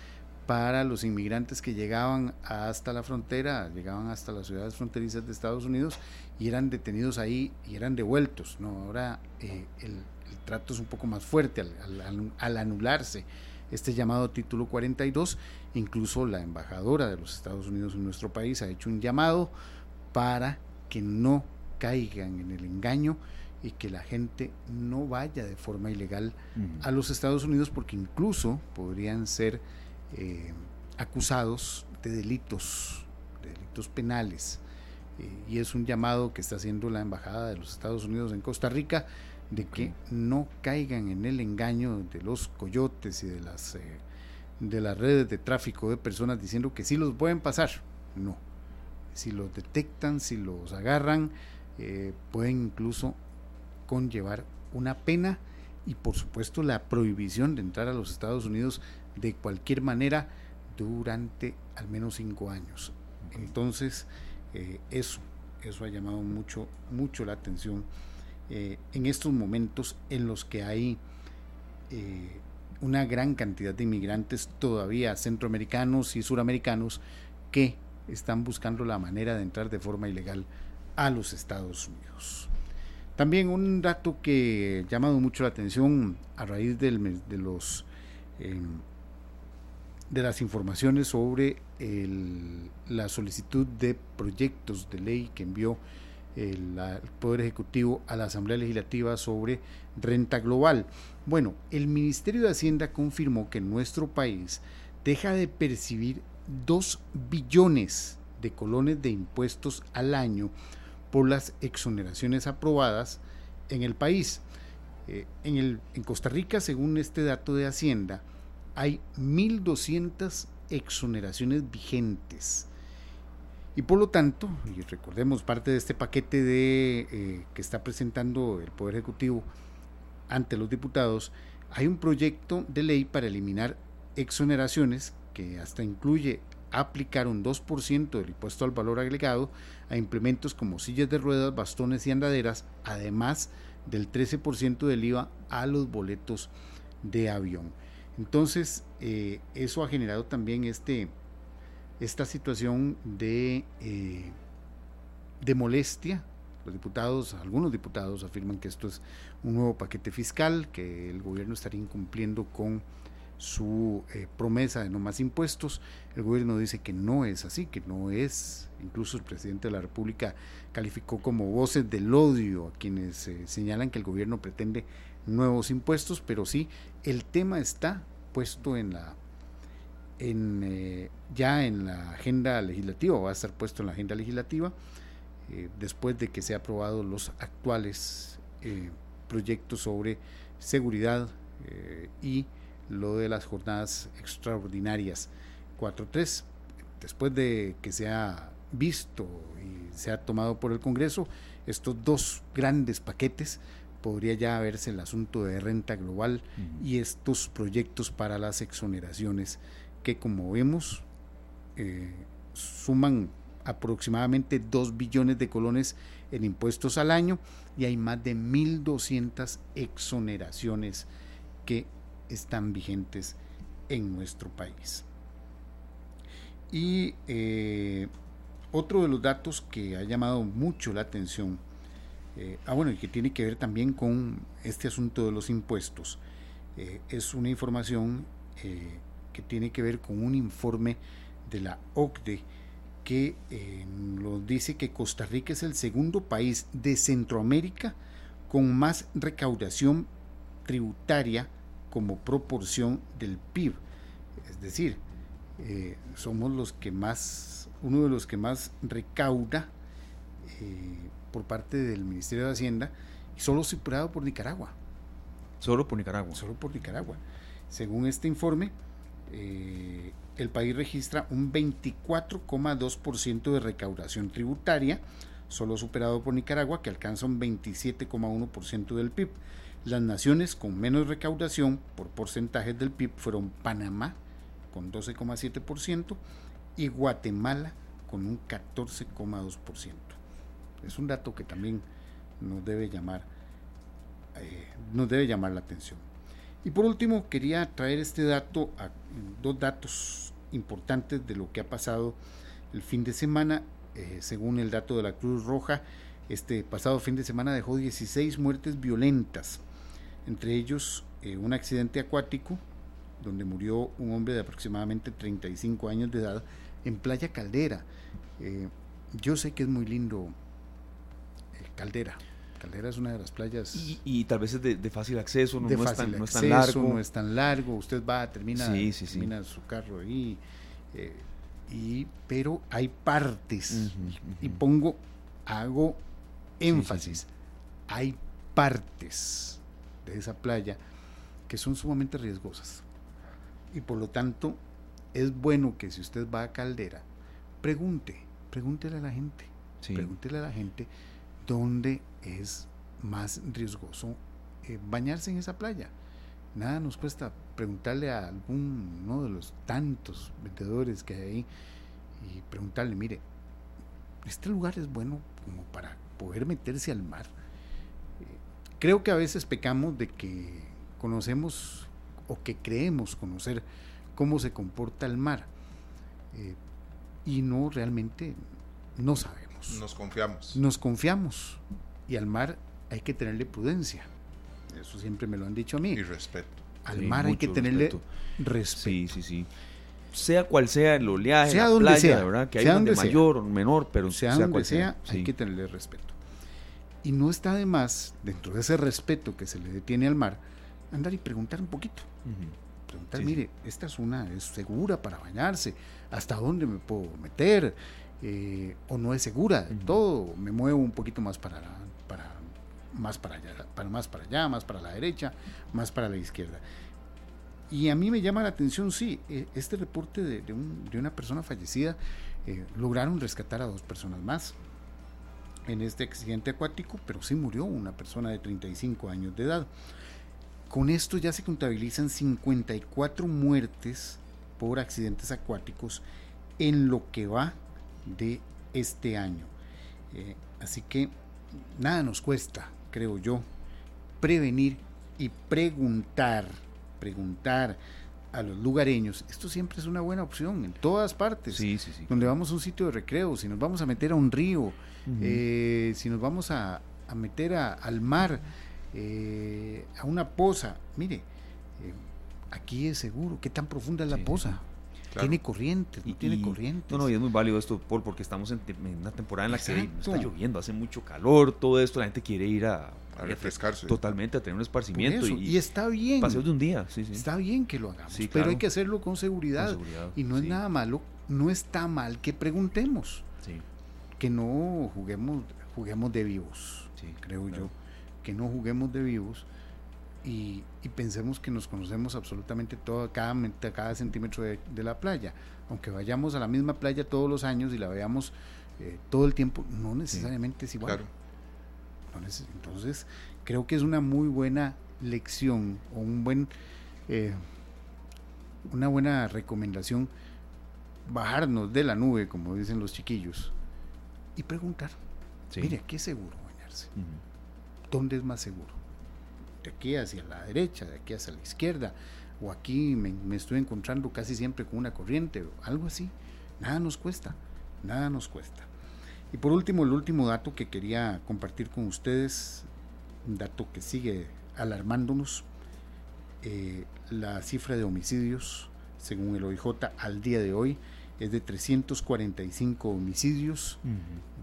para los inmigrantes que llegaban hasta la frontera, llegaban hasta las ciudades fronterizas de Estados Unidos y eran detenidos ahí y eran devueltos. ¿no? Ahora el, trato es un poco más fuerte al, anularse este llamado título 42. Incluso la embajadora de los Estados Unidos en nuestro país ha hecho un llamado para que no caigan en el engaño y que la gente no vaya de forma ilegal a los Estados Unidos porque incluso podrían ser eh, acusados de delitos, de delitos penales. Eh, y es un llamado que está haciendo la Embajada de los Estados Unidos en Costa Rica de que no caigan en el engaño de los coyotes y de las, eh, de las redes de tráfico de personas diciendo que sí los pueden pasar. No. Si los detectan, si los agarran, eh, pueden incluso conllevar una pena y por supuesto la prohibición de entrar a los Estados Unidos de cualquier manera durante al menos cinco años. Entonces, eh, eso, eso ha llamado mucho, mucho la atención eh, en estos momentos en los que hay eh, una gran cantidad de inmigrantes todavía centroamericanos y suramericanos que están buscando la manera de entrar de forma ilegal a los Estados Unidos. También un dato que ha llamado mucho la atención a raíz del, de los de las informaciones sobre la solicitud de proyectos de ley que envió el, Poder Ejecutivo a la Asamblea Legislativa sobre renta global. Bueno, el Ministerio de Hacienda confirmó que nuestro país deja de percibir 2 billones de colones de impuestos al año por las exoneraciones aprobadas en el país. Eh, en, el, en Costa Rica, según este dato de Hacienda, hay 1.200 exoneraciones vigentes. Y por lo tanto, y recordemos parte de este paquete de, eh, que está presentando el Poder Ejecutivo ante los diputados, hay un proyecto de ley para eliminar exoneraciones que hasta incluye aplicar un 2% del impuesto al valor agregado a implementos como sillas de ruedas, bastones y andaderas, además del 13% del IVA a los boletos de avión. Entonces, eh, eso ha generado también este, esta situación de, eh, de molestia. Los diputados, algunos diputados afirman que esto es un nuevo paquete fiscal, que el gobierno estaría incumpliendo con su eh, promesa de no más impuestos. El gobierno dice que no es así, que no es. Incluso el presidente de la República calificó como voces del odio a quienes señalan que el gobierno pretende nuevos impuestos, pero sí, el tema está puesto en la en, eh, ya en la agenda legislativa, va a estar puesto en la agenda legislativa eh, después de que se han aprobado los actuales eh, proyectos sobre seguridad y lo de las jornadas extraordinarias 4.3. Después de que se ha visto y se ha tomado por el Congreso estos dos grandes paquetes, podría ya verse el asunto de renta global y estos proyectos para las exoneraciones que como vemos eh, suman aproximadamente 2 billones de colones en impuestos al año y hay más de 1.200 exoneraciones que están vigentes en nuestro país. Y eh, otro de los datos que ha llamado mucho la atención eh, ah, bueno, y que tiene que ver también con este asunto de los impuestos. Eh, es una información eh, que tiene que ver con un informe de la OCDE que nos dice que Costa Rica es el segundo país de Centroamérica con más recaudación tributaria como proporción del PIB. Es decir, somos los que más, uno de los que más recauda por parte del Ministerio de Hacienda y solo superado por Nicaragua. Solo por Nicaragua. Solo por Nicaragua. Según este informe, eh, el país registra un 24,2% de recaudación tributaria, solo superado por Nicaragua, que alcanza un 27,1% del PIB. Las naciones con menos recaudación por porcentajes del PIB fueron Panamá, con 12,7%, y Guatemala, con un 14,2% es un dato que también nos debe llamar, eh, nos debe llamar la atención. Y por último, quería traer este dato, dos datos importantes de lo que ha pasado el fin de semana. Eh, según el dato de la Cruz Roja, este pasado fin de semana dejó 16 muertes violentas, entre ellos eh, un accidente acuático donde murió un hombre de aproximadamente 35 años de edad en Playa Caldera. yo sé que es muy lindo Caldera. Caldera es una de las playas. Y, tal vez es de, fácil acceso, no, de no, es, tan, no es tan largo. No es tan largo, usted va, termina, termina su carro ahí. Eh, y, pero hay partes, y pongo, hago énfasis, hay partes de esa playa que son sumamente riesgosas. Y por lo tanto, es bueno que si usted va a Caldera, pregunte, pregúntele a la gente, pregúntele a la gente dónde es más riesgoso eh, bañarse en esa playa. Nada nos cuesta preguntarle a alguno de los tantos vendedores que hay ahí y preguntarle, mire, este lugar es bueno como para poder meterse al mar. Creo que a veces pecamos de que conocemos o que creemos conocer cómo se comporta el mar eh, y no realmente no sabemos. Nos confiamos. Nos confiamos y al mar hay que tenerle prudencia. Eso siempre me lo han dicho a mí. Y respeto. Al mar hay que tenerle respeto. Sí, sí, sí. Sea cual sea el oleaje, sea la donde playa, sea, ¿verdad? Que hay donde mayor o menor, pero sea, donde sea, hay que tenerle respeto. Y no está de más, dentro de ese respeto que se le detiene al mar, andar y preguntar un poquito. Preguntar, mire, esta zona es segura para bañarse, ¿hasta dónde me puedo meter? Eh, o no es segura todo, me muevo un poquito más para, para más para allá, para más para allá, más para la derecha, más para la izquierda. Y a mí me llama la atención, sí, e, este reporte de, de, una persona fallecida, eh, lograron rescatar a dos personas más en este accidente acuático, pero sí murió una persona de 35 años de edad. Con esto ya se contabilizan 54 muertes por accidentes acuáticos en lo que va de este año. Eh, así que nada nos cuesta, creo yo, prevenir y preguntar, preguntar a los lugareños. Esto siempre es una buena opción en todas partes. Sí, sí, sí. Donde vamos a un sitio de recreo, si nos vamos a meter a un río, eh, si nos vamos a, meter al mar, eh, a una poza. Mire, aquí es seguro. ¿Qué tan profunda es la poza? Tiene corriente, no tiene corriente. No, no, y es muy válido esto, Paul, porque estamos en, una temporada en la que está lloviendo, hace mucho calor, todo esto, la gente quiere ir a, refrescarse. Totalmente, a tener un esparcimiento. Y, está bien. Paseos de un día, sí, sí. Está bien que lo hagamos, pero hay que hacerlo con seguridad. y no es nada malo, no está mal que preguntemos. Que no juguemos, juguemos de vivos, creo yo. Que no juguemos de vivos y, pensemos que nos conocemos absolutamente todo, cada, cada centímetro de, la playa. Aunque vayamos a la misma playa todos los años y la veamos eh, todo el tiempo, no necesariamente es igual. entonces, creo que es una muy buena lección o un buen, eh, una buena recomendación bajarnos de la nube, como dicen los chiquillos, y preguntar, mire, ¿qué es seguro bañarse? ¿Dónde es más seguro? de aquí hacia la derecha, de aquí hacia la izquierda, o aquí me, estoy encontrando casi siempre con una corriente, o algo así. Nada nos cuesta, nada nos cuesta. Y por último, el último dato que quería compartir con ustedes, un dato que sigue alarmándonos, eh, la cifra de homicidios, según el OIJ, al día de hoy es de 345 homicidios.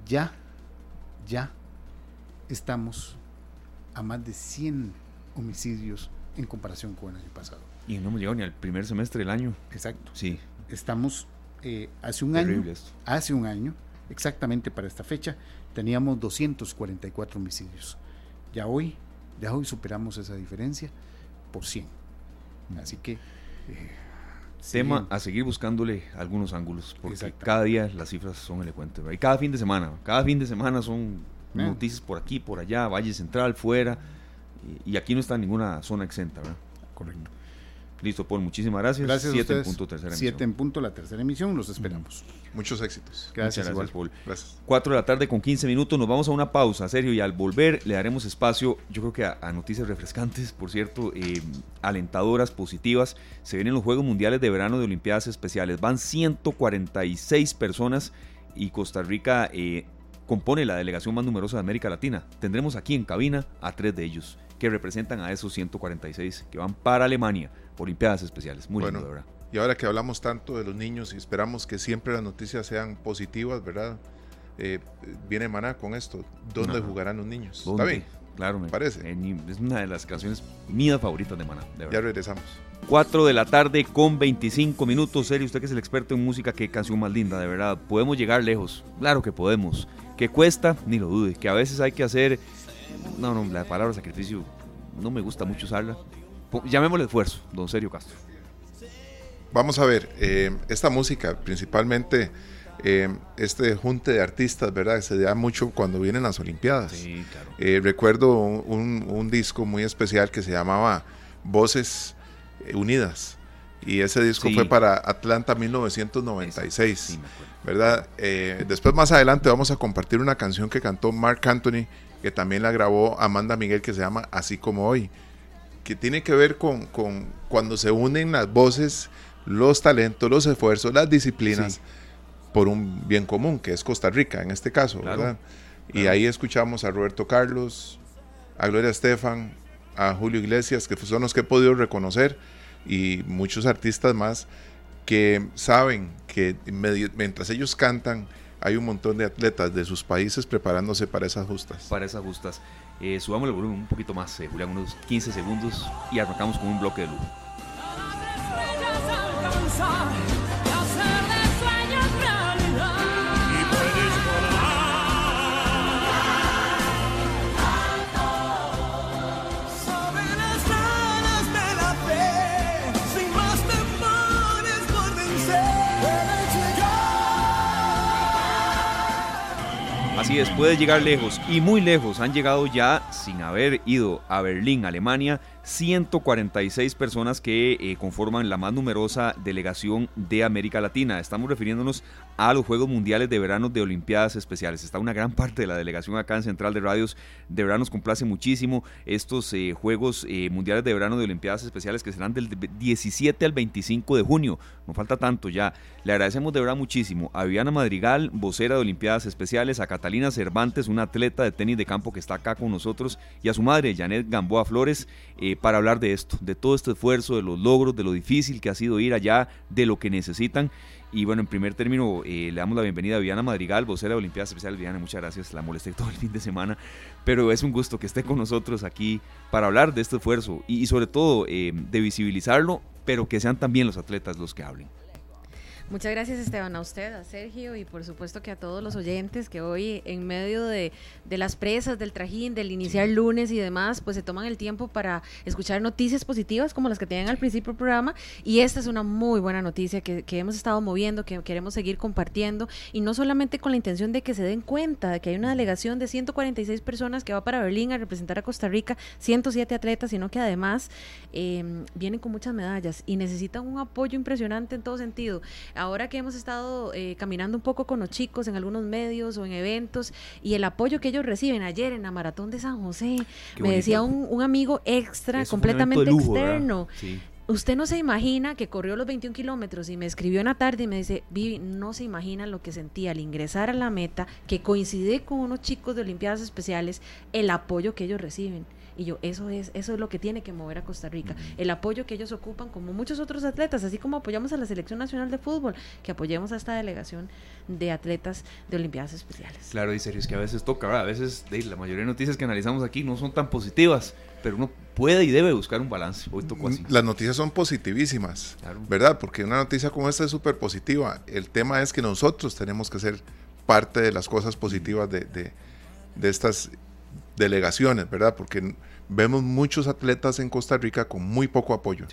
Ya, ya estamos a más de 100 homicidios en comparación con el año pasado. Y no hemos llegado ni al primer semestre del año. Exacto. Sí. Estamos eh, hace un año, hace un año, exactamente para esta fecha, teníamos 244 homicidios. Ya hoy, ya hoy superamos esa diferencia por 100. Así que... Eh, Tema a seguir buscándole algunos ángulos, porque cada día las cifras son elocuentes. Y cada fin de semana, cada fin de semana son eh. noticias por aquí, por allá, Valle Central, fuera y, aquí no está ninguna zona exenta, ¿verdad? Correcto. Listo, Paul, muchísimas gracias. Gracias Siete en punto, tercera emisión. Siete en punto, la tercera emisión, los esperamos. Muchos éxitos. Gracias, gracias Paul. Gracias. Cuatro de la tarde con 15 minutos, nos vamos a una pausa, serio, y al volver le daremos espacio, yo creo que a, noticias refrescantes, por cierto, eh, alentadoras, positivas. Se vienen los Juegos Mundiales de Verano de Olimpiadas Especiales. Van 146 personas y Costa Rica eh, compone la delegación más numerosa de América Latina. Tendremos aquí en cabina a tres de ellos que representan a esos 146 que van para Alemania, Olimpiadas Especiales. Muy bueno, de verdad. Y ahora que hablamos tanto de los niños y esperamos que siempre las noticias sean positivas, ¿verdad? Eh, viene Maná con esto. ¿Dónde jugarán los niños? ¿Está bien? Claro, me parece. es una de las canciones mías favoritas de Maná. ya regresamos. 4 de la tarde con 25 minutos. Serio, usted que es el experto en música, qué canción más linda, de verdad. Podemos llegar lejos. Claro que podemos. Que cuesta, ni lo dude. Que a veces hay que hacer no, no, la palabra sacrificio no me gusta mucho usarla. Llamémosle esfuerzo, don Sergio Castro. vamos a ver, eh, esta música principalmente... este junte de artistas, ¿verdad? Se da mucho cuando vienen las Olimpiadas. Sí, claro. recuerdo un, un, disco muy especial que se llamaba Voces Unidas. Y ese disco fue para Atlanta 1996. ¿Verdad? Eh, después más adelante vamos a compartir una canción que cantó Mark Anthony, que también la grabó Amanda Miguel, que se llama Así como hoy, que tiene que ver con, con cuando se unen las voces, los talentos, los esfuerzos, las disciplinas, por un bien común, que es Costa Rica en este caso, ¿verdad? Y ahí escuchamos a Roberto Carlos, a Gloria Estefan, a Julio Iglesias, que son los que he podido reconocer, y muchos artistas más que saben que mientras ellos cantan, hay un montón de atletas de sus países preparándose para esas justas. Para esas justas. Eh, subamos el volumen un poquito más, eh, Julián, unos 15 segundos y arrancamos con un bloque de luz. Así es, puede llegar lejos y muy lejos. Han llegado ya sin haber ido a Berlín, Alemania, 146 personas que eh, conforman la más numerosa delegación de América Latina. Estamos refiriéndonos a los Juegos Mundiales de Verano de Olimpiadas Especiales. Está una gran parte de la delegación acá en Central de Radios. De verdad nos complace muchísimo estos eh, Juegos eh, Mundiales de Verano de Olimpiadas Especiales que serán del 17 al 25 de junio. No falta tanto ya. Le agradecemos de verdad muchísimo a Viviana Madrigal, vocera de Olimpiadas Especiales, a Catalina Cervantes, una atleta de tenis de campo que está acá con nosotros, y a su madre, Janet Gamboa Flores para hablar de esto, de todo este esfuerzo, de los logros, de lo difícil que ha sido ir allá, de lo que necesitan. Y bueno, en primer término, eh, le damos la bienvenida a Viviana Madrigal, vocera de Olimpiadas Especiales. Viviana, muchas gracias, la molesté todo el fin de semana, pero es un gusto que esté con nosotros aquí para hablar de este esfuerzo y, sobre todo eh, de visibilizarlo, pero que sean también los atletas los que hablen. Muchas gracias Esteban, a usted, a Sergio y por supuesto que a todos los oyentes que hoy en medio de, las presas, del trajín, del iniciar lunes y demás, pues se toman el tiempo para escuchar noticias positivas como las que tienen al principio del programa. Y esta es una muy buena noticia que, hemos estado moviendo, que queremos seguir compartiendo. Y no solamente con la intención de que se den cuenta de que hay una delegación de 146 personas que va para Berlín a representar a Costa Rica, 107 atletas, sino que además em, vienen con muchas medallas y necesitan un apoyo impresionante en todo sentido ahora que hemos estado eh, caminando un poco con los chicos en algunos medios o en eventos y el apoyo que ellos reciben ayer en la maratón de San José, me decía un, amigo extra, completamente externo. Usted no se imagina que corrió los 21 kilómetros y me escribió en la tarde y me dice, Vivi, no se imagina lo que sentía al ingresar a la meta, que coincide con unos chicos de Olimpiadas Especiales, el apoyo que ellos reciben. Y yo, eso es, eso es lo que tiene que mover a Costa Rica. El apoyo que ellos ocupan, como muchos otros atletas, así como apoyamos a la Selección Nacional de Fútbol, que apoyemos a esta delegación de atletas de Olimpiadas Especiales. Claro, y serio, es que a veces toca, a veces la mayoría de noticias que analizamos aquí no son tan positivas, pero uno puede y debe buscar un balance. Hoy tocó así. Las noticias son positivísimas, ¿verdad? Porque una noticia como esta es súper positiva. El tema es que nosotros tenemos que ser parte de las cosas positivas de, de, de estas delegaciones, ¿verdad? Porque vemos muchos atletas en Costa Rica con muy poco apoyo.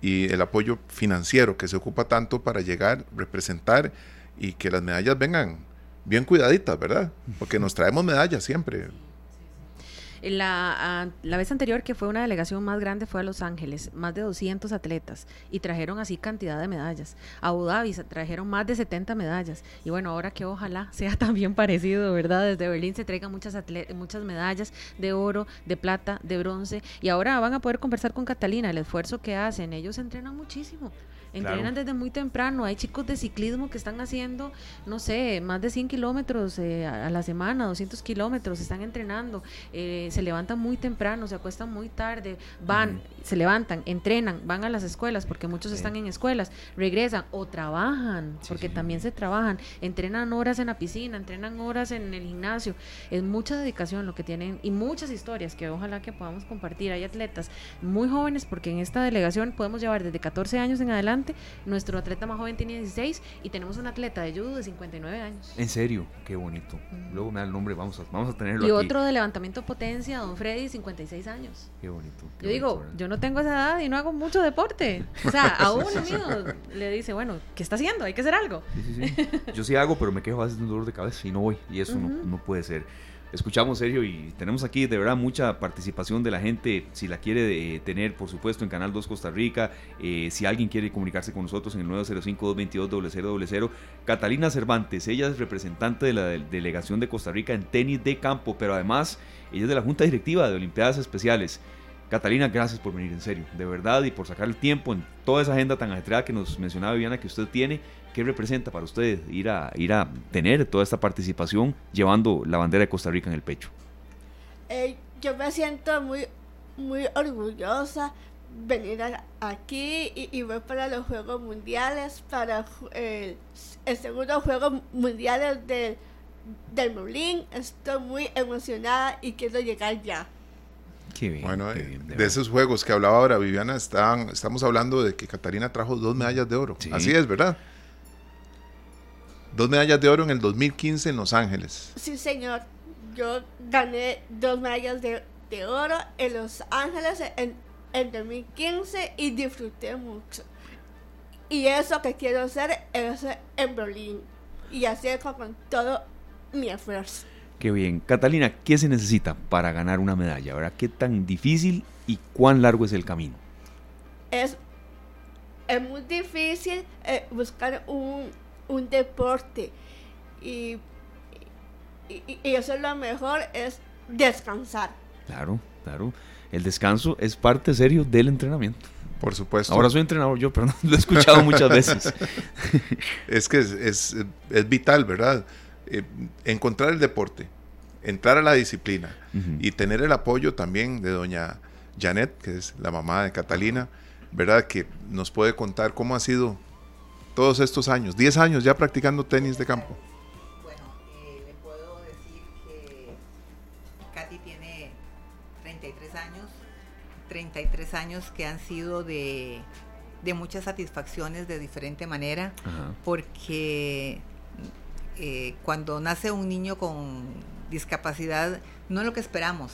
Y el apoyo financiero que se ocupa tanto para llegar, representar y que las medallas vengan bien cuidaditas, ¿verdad? Porque nos traemos medallas siempre. La, la vez anterior que fue una delegación más grande fue a Los Ángeles, más de 200 atletas y trajeron así cantidad de medallas. A Abu Dhabi trajeron más de 70 medallas y bueno, ahora que ojalá (laughs) sea también parecido, ¿verdad? Desde Berlín se traigan muchas, muchas medallas de oro, de plata, de bronce y ahora van a poder conversar con Catalina, el esfuerzo que hacen, ellos entrenan muchísimo. Entrenan desde muy temprano. Hay chicos de ciclismo que están haciendo, no sé, más de 100 kilómetros eh, a la semana, 200 kilómetros, están entrenando. Eh, se levantan muy temprano, se acuestan muy tarde, van, se levantan, entrenan, van a las escuelas, porque muchos están en escuelas, regresan o trabajan, porque también se trabajan, entrenan horas en la piscina, entrenan horas en el gimnasio. Es mucha dedicación lo que tienen y muchas historias que ojalá que podamos compartir. Hay atletas muy jóvenes, porque en esta delegación podemos llevar desde 14 años en adelante Nuestro atleta más joven tiene 16 y tenemos un atleta de judo de 59 años. En serio, qué bonito. Luego me da el nombre, vamos a, vamos a tenerlo y otro de levantamiento potencia, don Freddy, 56 años. Qué bonito. yo digo, yo no tengo esa edad y no hago mucho deporte. O sea, a uno (laughs) mío le dice, bueno, ¿qué está haciendo? Hay que hacer algo. Sí, sí, yo sí hago, pero me quejo a veces de un dolor de cabeza y no voy. Y eso no, no puede ser escuchamos Sergio y tenemos aquí de verdad mucha participación de la gente, si la quiere eh, tener por supuesto en Canal 2 Costa Rica, eh, si alguien quiere comunicarse con nosotros en el 905-222-0000, Catalina Cervantes, ella es representante de la delegación de Costa Rica en tenis de campo, pero además ella es de la Junta Directiva de Olimpiadas Especiales. Catalina, gracias por venir en serio, de verdad, y por sacar el tiempo en toda esa agenda tan ajetreada que nos mencionaba Viviana que usted tiene ¿Qué representa para usted ir a, ir a tener toda esta participación llevando la bandera de Costa Rica en el pecho? Eh, yo me siento muy, muy orgullosa venir aquí y, y, voy para los Juegos Mundiales, para el, segundo Juego Mundiales del, del Molín. Estoy muy emocionada y quiero llegar ya. Qué bien, bueno, eh, de, esos juegos que hablaba ahora Viviana, están, estamos hablando de que Catarina trajo dos medallas de oro. Así es, ¿verdad? Dos medallas de oro en el 2015 en Los Ángeles. Sí, señor. Yo gané dos medallas de, oro en Los Ángeles en, en 2015 y disfruté mucho. Y eso que quiero hacer es en Berlín. Y hacer con todo mi esfuerzo. Qué bien. Catalina, ¿qué se necesita para ganar una medalla? ¿verdad? ¿Qué tan difícil y cuán largo es el camino? Es, es muy difícil eh, buscar un, un deporte y, y, eso es lo mejor, es descansar. Claro, claro. El descanso es parte serio del entrenamiento. Por supuesto. Ahora soy entrenador yo, pero (laughs) lo he escuchado muchas veces. (laughs) es que es, vital, ¿verdad? Eh, encontrar el deporte, entrar a la disciplina y tener el apoyo también de doña Janet, que es la mamá de Catalina, ¿verdad? Que nos puede contar cómo ha sido todos estos años, 10 años ya practicando tenis de campo? Bueno, eh, le puedo decir que Katy tiene 33 años, 33 años que han sido de, muchas satisfacciones de diferente manera, porque eh, cuando nace un niño con discapacidad no es lo que esperamos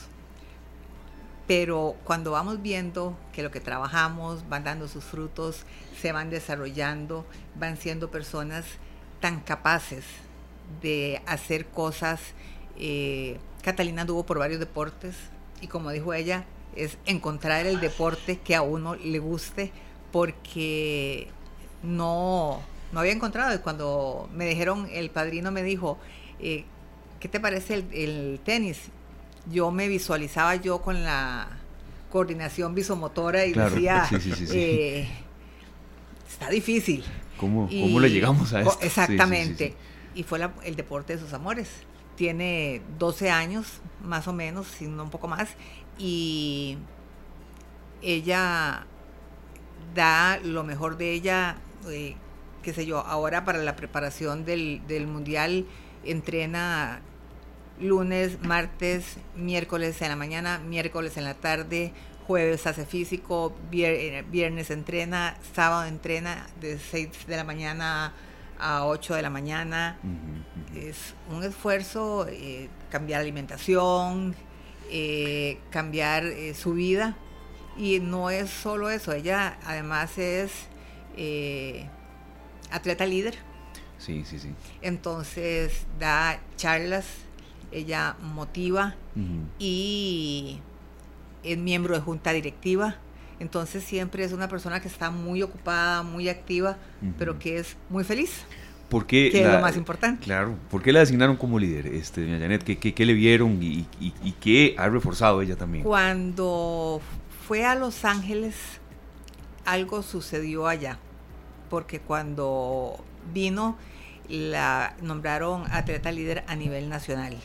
pero cuando vamos viendo que lo que trabajamos van dando sus frutos, se van desarrollando, van siendo personas tan capaces de hacer cosas. Eh, Catalina anduvo por varios deportes y como dijo ella, es encontrar el deporte que a uno le guste porque no, no había encontrado. Y cuando me dijeron, el padrino me dijo, eh, ¿qué te parece el, el tenis? Yo me visualizaba yo con la coordinación visomotora y decía, (laughs) eh, está difícil. ¿Cómo, ¿Cómo, le llegamos a esto? Exactamente. Y fue el deporte de sus amores. Tiene 12 años, más o menos, sino un poco más, y ella da lo mejor de ella, eh, qué sé yo, ahora para la preparación del, del mundial entrena lunes, martes, miércoles en la mañana, miércoles en la tarde, jueves hace físico, eh, viernes entrena, sábado entrena de 6 de la mañana a 8 de la mañana. Es un esfuerzo eh, cambiar alimentación, eh, cambiar su vida. Y no es solo eso, ella además es atleta líder. Sí, sí, sí. Entonces da charlas ella motiva y es miembro de junta directiva. Entonces siempre es una persona que está muy ocupada, muy activa, pero que es muy feliz. ¿Por qué que es lo más importante. Claro. ¿Por qué la designaron como líder, este, doña Janet? ¿Qué, le vieron y, y, qué ha reforzado ella también? Cuando fue a Los Ángeles, algo sucedió allá. Porque cuando vino, la nombraron atleta líder a nivel nacional.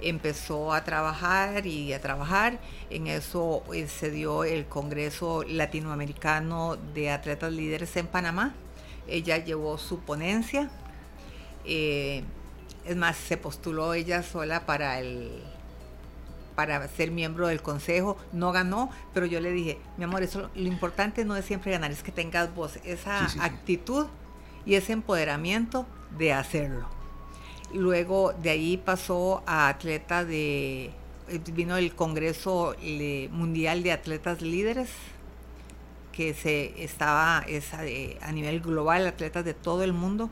Empezó a trabajar y a trabajar. En eso eh, se dio el Congreso Latinoamericano de Atletas Líderes en Panamá. Ella llevó su ponencia. Eh, es más, se postuló ella sola para el, para ser miembro del consejo, no ganó, pero yo le dije, mi amor, eso lo importante no es siempre ganar, es que tengas vos esa actitud y ese empoderamiento de hacerlo. Luego de ahí pasó a atleta de, eh, vino el Congreso Mundial de Atletas Líderes, que se estaba a nivel global, atletas de todo el mundo.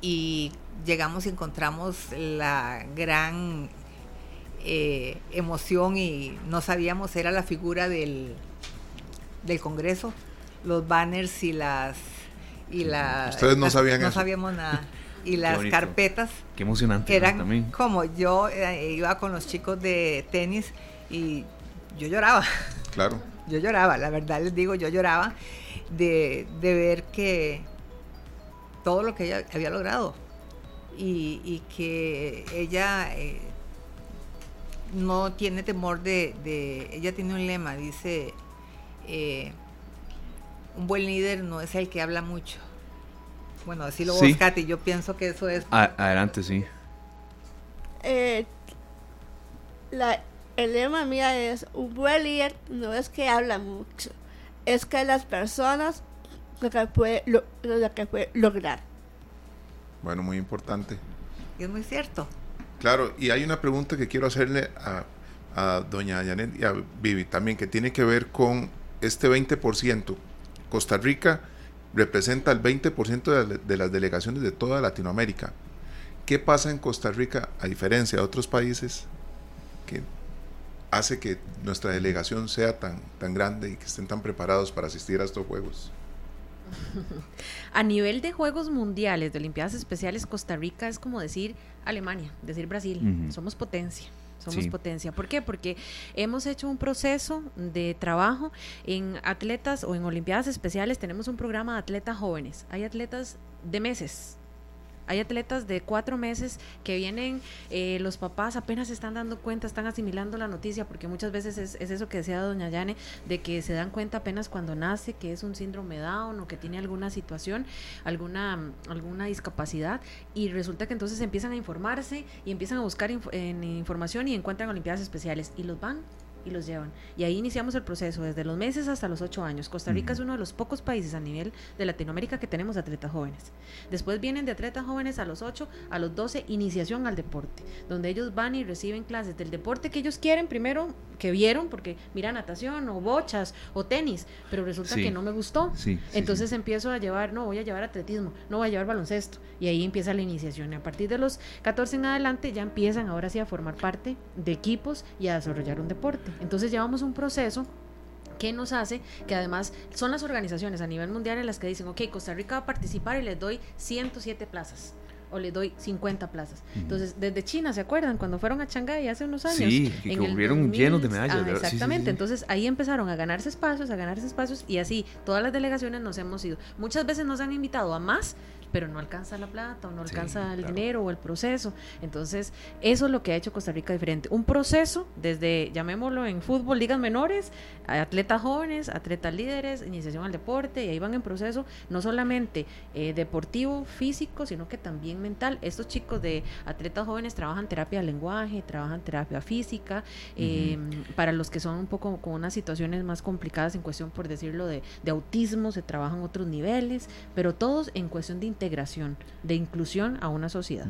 Y llegamos y encontramos la gran eh, emoción y no sabíamos, era la figura del, del Congreso, los banners y las... Y la, Ustedes no sabían No sabíamos nada. (laughs) Y las carpetas. Qué emocionante. Eran también. como yo eh, iba con los chicos de tenis y yo lloraba. Claro. (laughs) Yo lloraba, la verdad les digo, yo lloraba de, ver que todo lo que ella había logrado y, que ella eh, no tiene temor de, ella tiene un lema, dice, eh, un buen líder no es el que habla mucho. Bueno, así lo sí. vos, yo pienso que eso es... adelante, sí. Eh, la, el lema mía es, un buen líder no es que habla mucho, es que las personas lo que puede, lo, que puede lograr. Bueno, muy importante. es muy cierto. Claro, y hay una pregunta que quiero hacerle a, a doña Janet y a Vivi también, que tiene que ver con este 20%. Costa Rica representa el 20% de, de las delegaciones de toda Latinoamérica. ¿Qué pasa en Costa Rica, a diferencia de otros países, que hace que nuestra delegación sea tan, tan grande y que estén tan preparados para asistir a estos Juegos? (laughs) A nivel de Juegos Mundiales, de Olimpiadas Especiales, Costa Rica es como decir Alemania, decir Brasil. Somos potencia. Somos potencia. ¿Por qué? Porque hemos hecho un proceso de trabajo en atletas o en Olimpiadas Especiales. Tenemos un programa de atletas jóvenes. Hay atletas de meses, hay atletas de cuatro meses que vienen, eh, los papás apenas se están dando cuenta, están asimilando la noticia, porque muchas veces es, eso que decía doña Yane, de que se dan cuenta apenas cuando nace que es un síndrome Down o que tiene alguna situación, alguna, alguna discapacidad, y resulta que entonces empiezan a informarse y empiezan a buscar en información y encuentran Olimpiadas Especiales y los van y los llevan. Y ahí iniciamos el proceso, desde los meses hasta los ocho años. Costa Rica es uno de los pocos países a nivel de Latinoamérica que tenemos atletas jóvenes. Después vienen de atletas jóvenes a los 8, a los 12, iniciación al deporte, donde ellos van y reciben clases del deporte que ellos quieren primero, que vieron, porque mira natación o bochas o tenis, pero resulta que no me gustó. Entonces empiezo a llevar, no, voy a llevar atletismo, no voy a llevar baloncesto. Y ahí empieza la iniciación. Y a partir de los 14 en adelante ya empiezan ahora sí a formar parte de equipos y a desarrollar un deporte. Entonces llevamos un proceso que nos hace que además son las organizaciones a nivel mundial en las que dicen, ok, Costa Rica va a participar y les doy 107 plazas o le doy 50 plazas. Entonces, desde China, ¿se acuerdan? Cuando fueron a Shanghái hace unos años. Sí, que volvieron llenos de medallas. Ah, exactamente, entonces ahí empezaron a ganarse espacios, a ganarse espacios y así todas las delegaciones nos hemos ido. Muchas veces nos han invitado a más, pero no alcanza la plata o no alcanza el dinero o el proceso. Entonces, eso es lo que ha hecho Costa Rica diferente. Un proceso desde, llamémoslo en fútbol, ligas menores, atletas jóvenes, atletas líderes, iniciación al deporte, y ahí van en proceso no solamente eh, deportivo, físico, sino que también mental. Estos chicos de atletas jóvenes trabajan terapia de lenguaje, trabajan terapia física, em, para los que son un poco con unas situaciones más complicadas en cuestión, por decirlo, de, de autismo, se trabajan otros niveles, pero todos en cuestión de integración, de inclusión a una sociedad.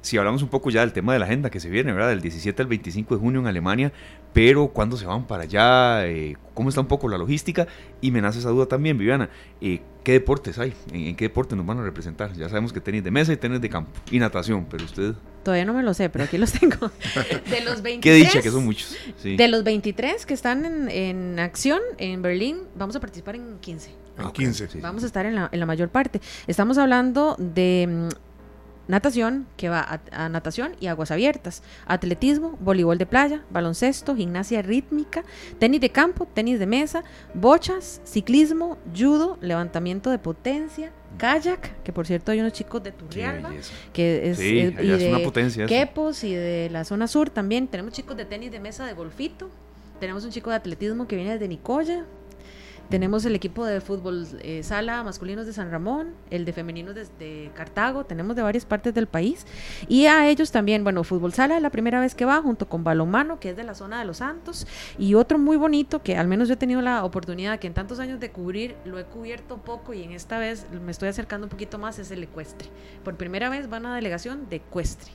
Si hablamos un poco ya del tema de la agenda que se viene, ¿verdad? Del 17 al 25 de junio en Alemania, pero ¿cuándo se van para allá? Eh, ¿Cómo está un poco la logística? Y me nace esa duda también, Viviana. Eh, ¿Qué deportes hay? ¿En, qué deporte nos van a representar? Ya sabemos que tenis de mesa y tenis de campo y natación, pero usted... Todavía no me lo sé, pero aquí los tengo. (laughs) De los 23... (laughs) Qué dicha que son muchos. De los 23 que están en, acción en Berlín, vamos a participar en 15. En 15. Vamos a estar en la, en la mayor parte. Estamos hablando de mm, natación, que va a, natación y aguas abiertas, atletismo, voleibol de playa, baloncesto, gimnasia rítmica, tenis de campo, tenis de mesa, bochas, ciclismo, judo, levantamiento de potencia, kayak, que por cierto hay unos chicos de Turrialba, que es, y de una potencia Quepos y de la zona sur también, tenemos chicos de tenis de mesa de golfito, tenemos un chico de atletismo que viene desde Nicoya, tenemos el equipo de fútbol eh, sala masculinos de San Ramón, el de femeninos de, Cartago, tenemos de varias partes del país. Y a ellos también, bueno, fútbol sala es la primera vez que va, junto con balonmano, que es de la zona de Los Santos. Y otro muy bonito, que al menos yo he tenido la oportunidad, que en tantos años de cubrir, lo he cubierto poco y en esta vez me estoy acercando un poquito más, es el ecuestre. Por primera vez van a delegación de ecuestre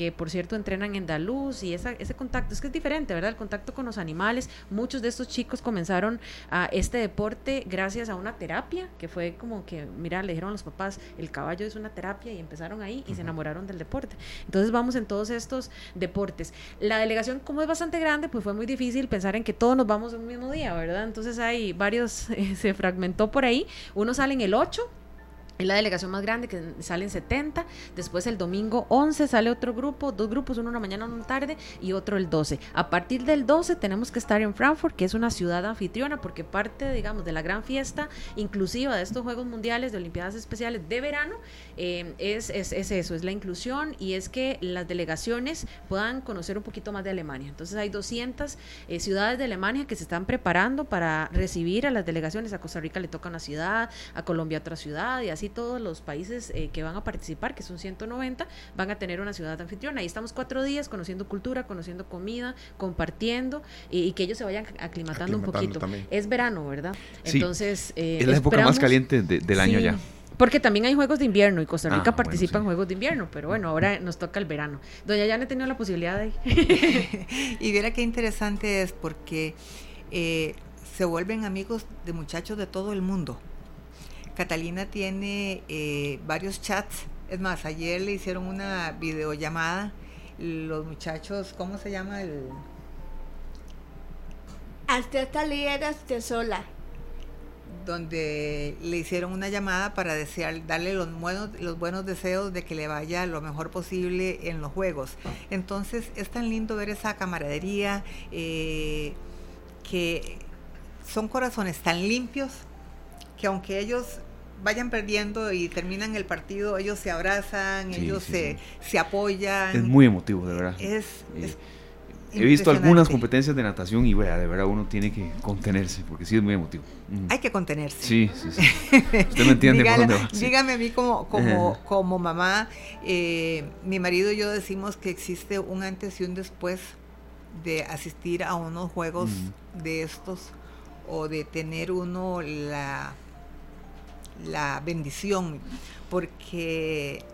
que por cierto entrenan en Daluz y esa, ese contacto, es que es diferente, ¿verdad? El contacto con los animales. Muchos de estos chicos comenzaron a este deporte gracias a una terapia, que fue como que, mira, le dijeron a los papás, el caballo es una terapia y empezaron ahí y se enamoraron del deporte. Entonces vamos en todos estos deportes. La delegación, como es bastante grande, pues fue muy difícil pensar en que todos nos vamos un mismo día, ¿verdad? Entonces hay varios, (laughs) se fragmentó por ahí. Uno sale en el 8, es la delegación más grande que salen 70. Después el domingo 11 sale otro grupo, dos grupos, uno una mañana, uno una tarde y otro el 12. A partir del 12 tenemos que estar en Frankfurt, que es una ciudad anfitriona, porque parte, digamos, de la gran fiesta inclusiva de estos Juegos Mundiales de Olimpiadas Especiales de verano eh, es, es, es, eso, es la inclusión y es que las delegaciones puedan conocer un poquito más de Alemania. Entonces hay 200 eh, ciudades de Alemania que se están preparando para recibir a las delegaciones. A Costa Rica le toca una ciudad, a Colombia otra ciudad y así todos los países eh, que van a participar, que son 190, van a tener una ciudad anfitriona. Ahí estamos cuatro días conociendo cultura, conociendo comida, compartiendo y, que ellos se vayan aclimatando, un poquito. Es verano, ¿verdad? Entonces, eh, es la época más caliente del año ya. Porque también hay juegos de invierno y Costa Rica ah, participa en juegos de invierno, pero bueno, ahora nos toca el verano. Doña ya no he tenido la posibilidad de (laughs) y viera qué interesante es porque eh, se vuelven amigos de muchachos de todo el mundo. Catalina tiene eh, varios chats. Es más, ayer le hicieron una videollamada. Los muchachos, ¿cómo se llama el...? Hasta líderes de sola. Donde le hicieron una llamada para desear, darle los buenos, los buenos deseos de que le vaya lo mejor posible en los juegos. Entonces es tan lindo ver esa camaradería, eh, que son corazones tan limpios que aunque ellos vayan perdiendo y terminan el partido, ellos se abrazan, ellos se, se, apoyan. Es muy emotivo, de verdad. Es, He visto algunas competencias de natación y de verdad uno tiene que contenerse, porque sí es muy emotivo. Hay que contenerse. Sí, sí, sí. (laughs) Usted me entiende por dónde va. Dígame a mí como, como, como mamá, eh, mi marido y yo decimos que existe un antes y un después de asistir a unos juegos de estos o de tener uno la la bendición, porque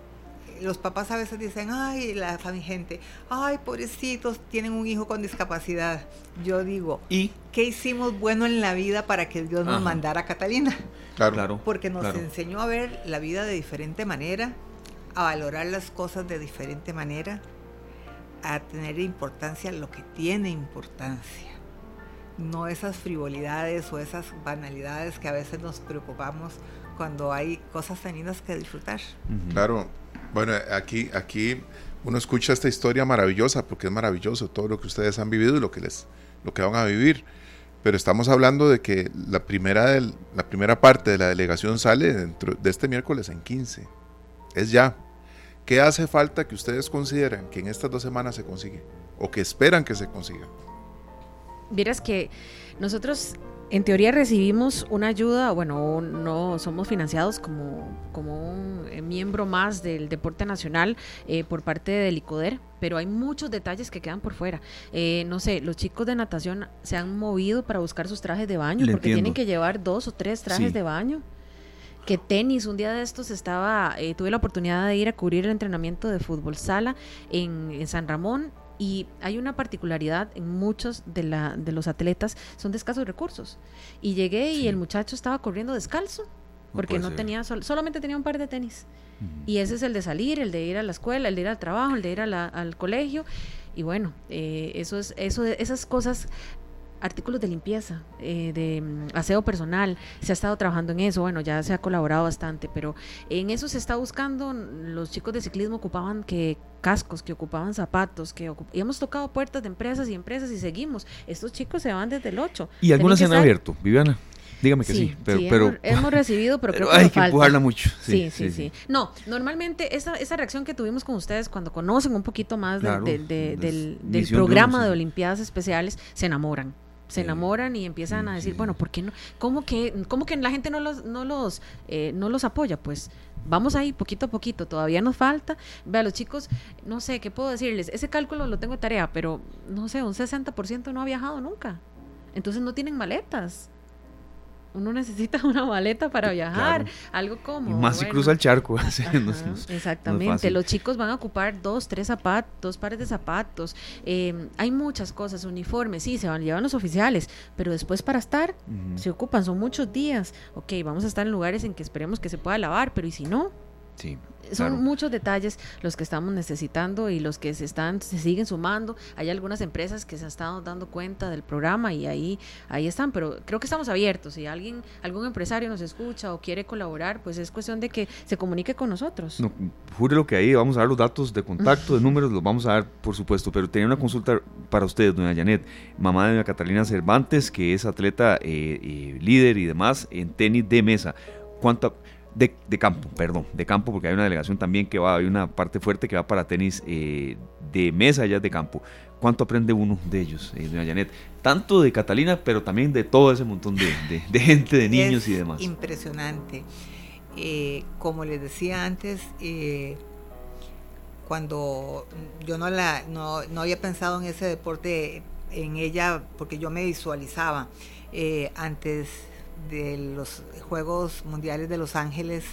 los papás a veces dicen, ay, la gente, ay, pobrecitos, tienen un hijo con discapacidad. Yo digo, ¿y qué hicimos bueno en la vida para que Dios nos mandara a Catalina? Claro, Porque nos enseñó a ver la vida de diferente manera, a valorar las cosas de diferente manera, a tener importancia lo que tiene importancia. No esas frivolidades o esas banalidades que a veces nos preocupamos cuando hay cosas tan lindas que disfrutar. Claro, bueno, aquí, aquí uno escucha esta historia maravillosa, porque es maravilloso todo lo que ustedes han vivido y lo que, les, lo que van a vivir. Pero estamos hablando de que la primera, del, la primera parte de la delegación sale dentro de este miércoles en 15. Es ya. ¿Qué hace falta que ustedes consideran que en estas dos semanas se consigue? ¿O que esperan que se consiga? Vieras que nosotros en teoría recibimos una ayuda, bueno, no somos financiados como, como un eh, miembro más del deporte nacional eh, por parte del ICODER, pero hay muchos detalles que quedan por fuera. Eh, no sé, los chicos de natación se han movido para buscar sus trajes de baño porque tienen que llevar dos o tres trajes de baño. Que tenis, un día de estos estaba, tuve la oportunidad de ir a cubrir el entrenamiento de fútbol sala en, en San Ramón y hay una particularidad en muchos de, la, de los atletas, son de escasos recursos. Y llegué y el muchacho estaba corriendo descalzo, porque no, tenía, solamente tenía un par de tenis. Y ese es el de salir, el de ir a la escuela, el de ir al trabajo, el de ir al colegio. Y bueno, eh, eso es, eso, esas cosas artículos de limpieza, eh, de mm, aseo personal, se ha estado trabajando en eso, bueno, ya se ha colaborado bastante, pero en eso se está buscando, los chicos de ciclismo ocupaban que cascos, que ocupaban zapatos, que y hemos tocado puertas de empresas y empresas y seguimos. Estos chicos se van desde el 8. ¿Y algunas se han abierto, Viviana? Dígame que sí, pero, hemos, recibido, pero (laughs) creo que hay que empujarla mucho. Sí sí, sí No, normalmente esa, esa reacción que tuvimos con ustedes cuando conocen un poquito más del, del programa de Olimpiadas Especiales, se enamoran se enamoran y empiezan a decir, bueno, ¿por qué no? ¿Cómo que, cómo que la gente no los, no los, eh, no los apoya? Pues vamos ahí poquito a poquito, todavía nos falta. Vea, los chicos, no sé, ¿qué puedo decirles? Ese cálculo lo tengo de tarea, pero no sé, un 60% no ha viajado nunca. Entonces no tienen maletas uno necesita (laughs) una maleta para viajar, algo como... más si cruza el charco. (laughs) exactamente, los chicos van a ocupar dos, tres zapatos, dos pares de zapatos, em, hay muchas cosas, uniformes, sí, se van, llevan los oficiales, pero después para estar, se ocupan, son muchos días, ok, vamos a estar en lugares en que esperemos que se pueda lavar, pero ¿y si no? Sí. Son muchos detalles los que estamos necesitando y los que se están se siguen sumando. Hay algunas empresas que se han estado dando cuenta del programa y ahí ahí están, pero creo que estamos abiertos. Si alguien algún empresario nos escucha o quiere colaborar, pues es cuestión de que se comunique con nosotros. No, jure lo que ahí vamos a dar los datos de contacto, de (laughs) números los vamos a dar, por supuesto, pero tenía una consulta para ustedes, doña Janet, mamá de doña Catalina Cervantes, que es atleta eh, eh, líder y demás en tenis de mesa. ¿Cuánta de, campo, perdón, de campo, porque hay una delegación también que va, hay una parte fuerte que va para tenis eh, de mesa ya de campo. ¿Cuánto aprende uno de ellos, eh, doña Janet? Tanto de Catalina, pero también de todo ese montón de, gente, de (laughs) niños y demás. Impresionante. Eh, como les decía antes, cuando yo no, la, no, no, había pensado en ese deporte, en ella, porque yo me visualizaba antes de los Juegos Mundiales de Los Ángeles,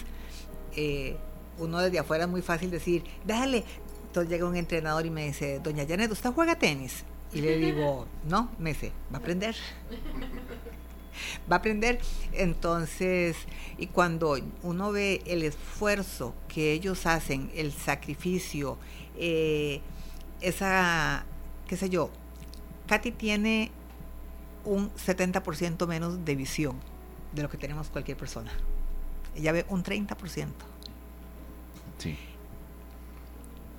eh, uno desde afuera es muy fácil decir, dale. Entonces llega un entrenador y me dice, doña Janet, ¿usted juega tenis? Y le digo, no, me dice, va a aprender. (laughs) va a aprender. Entonces, y cuando uno ve el esfuerzo que ellos hacen, el sacrificio, eh, esa, qué sé yo, Katy tiene un 70% menos de visión de lo que tenemos cualquier persona. Ella ve un 30%. Sí.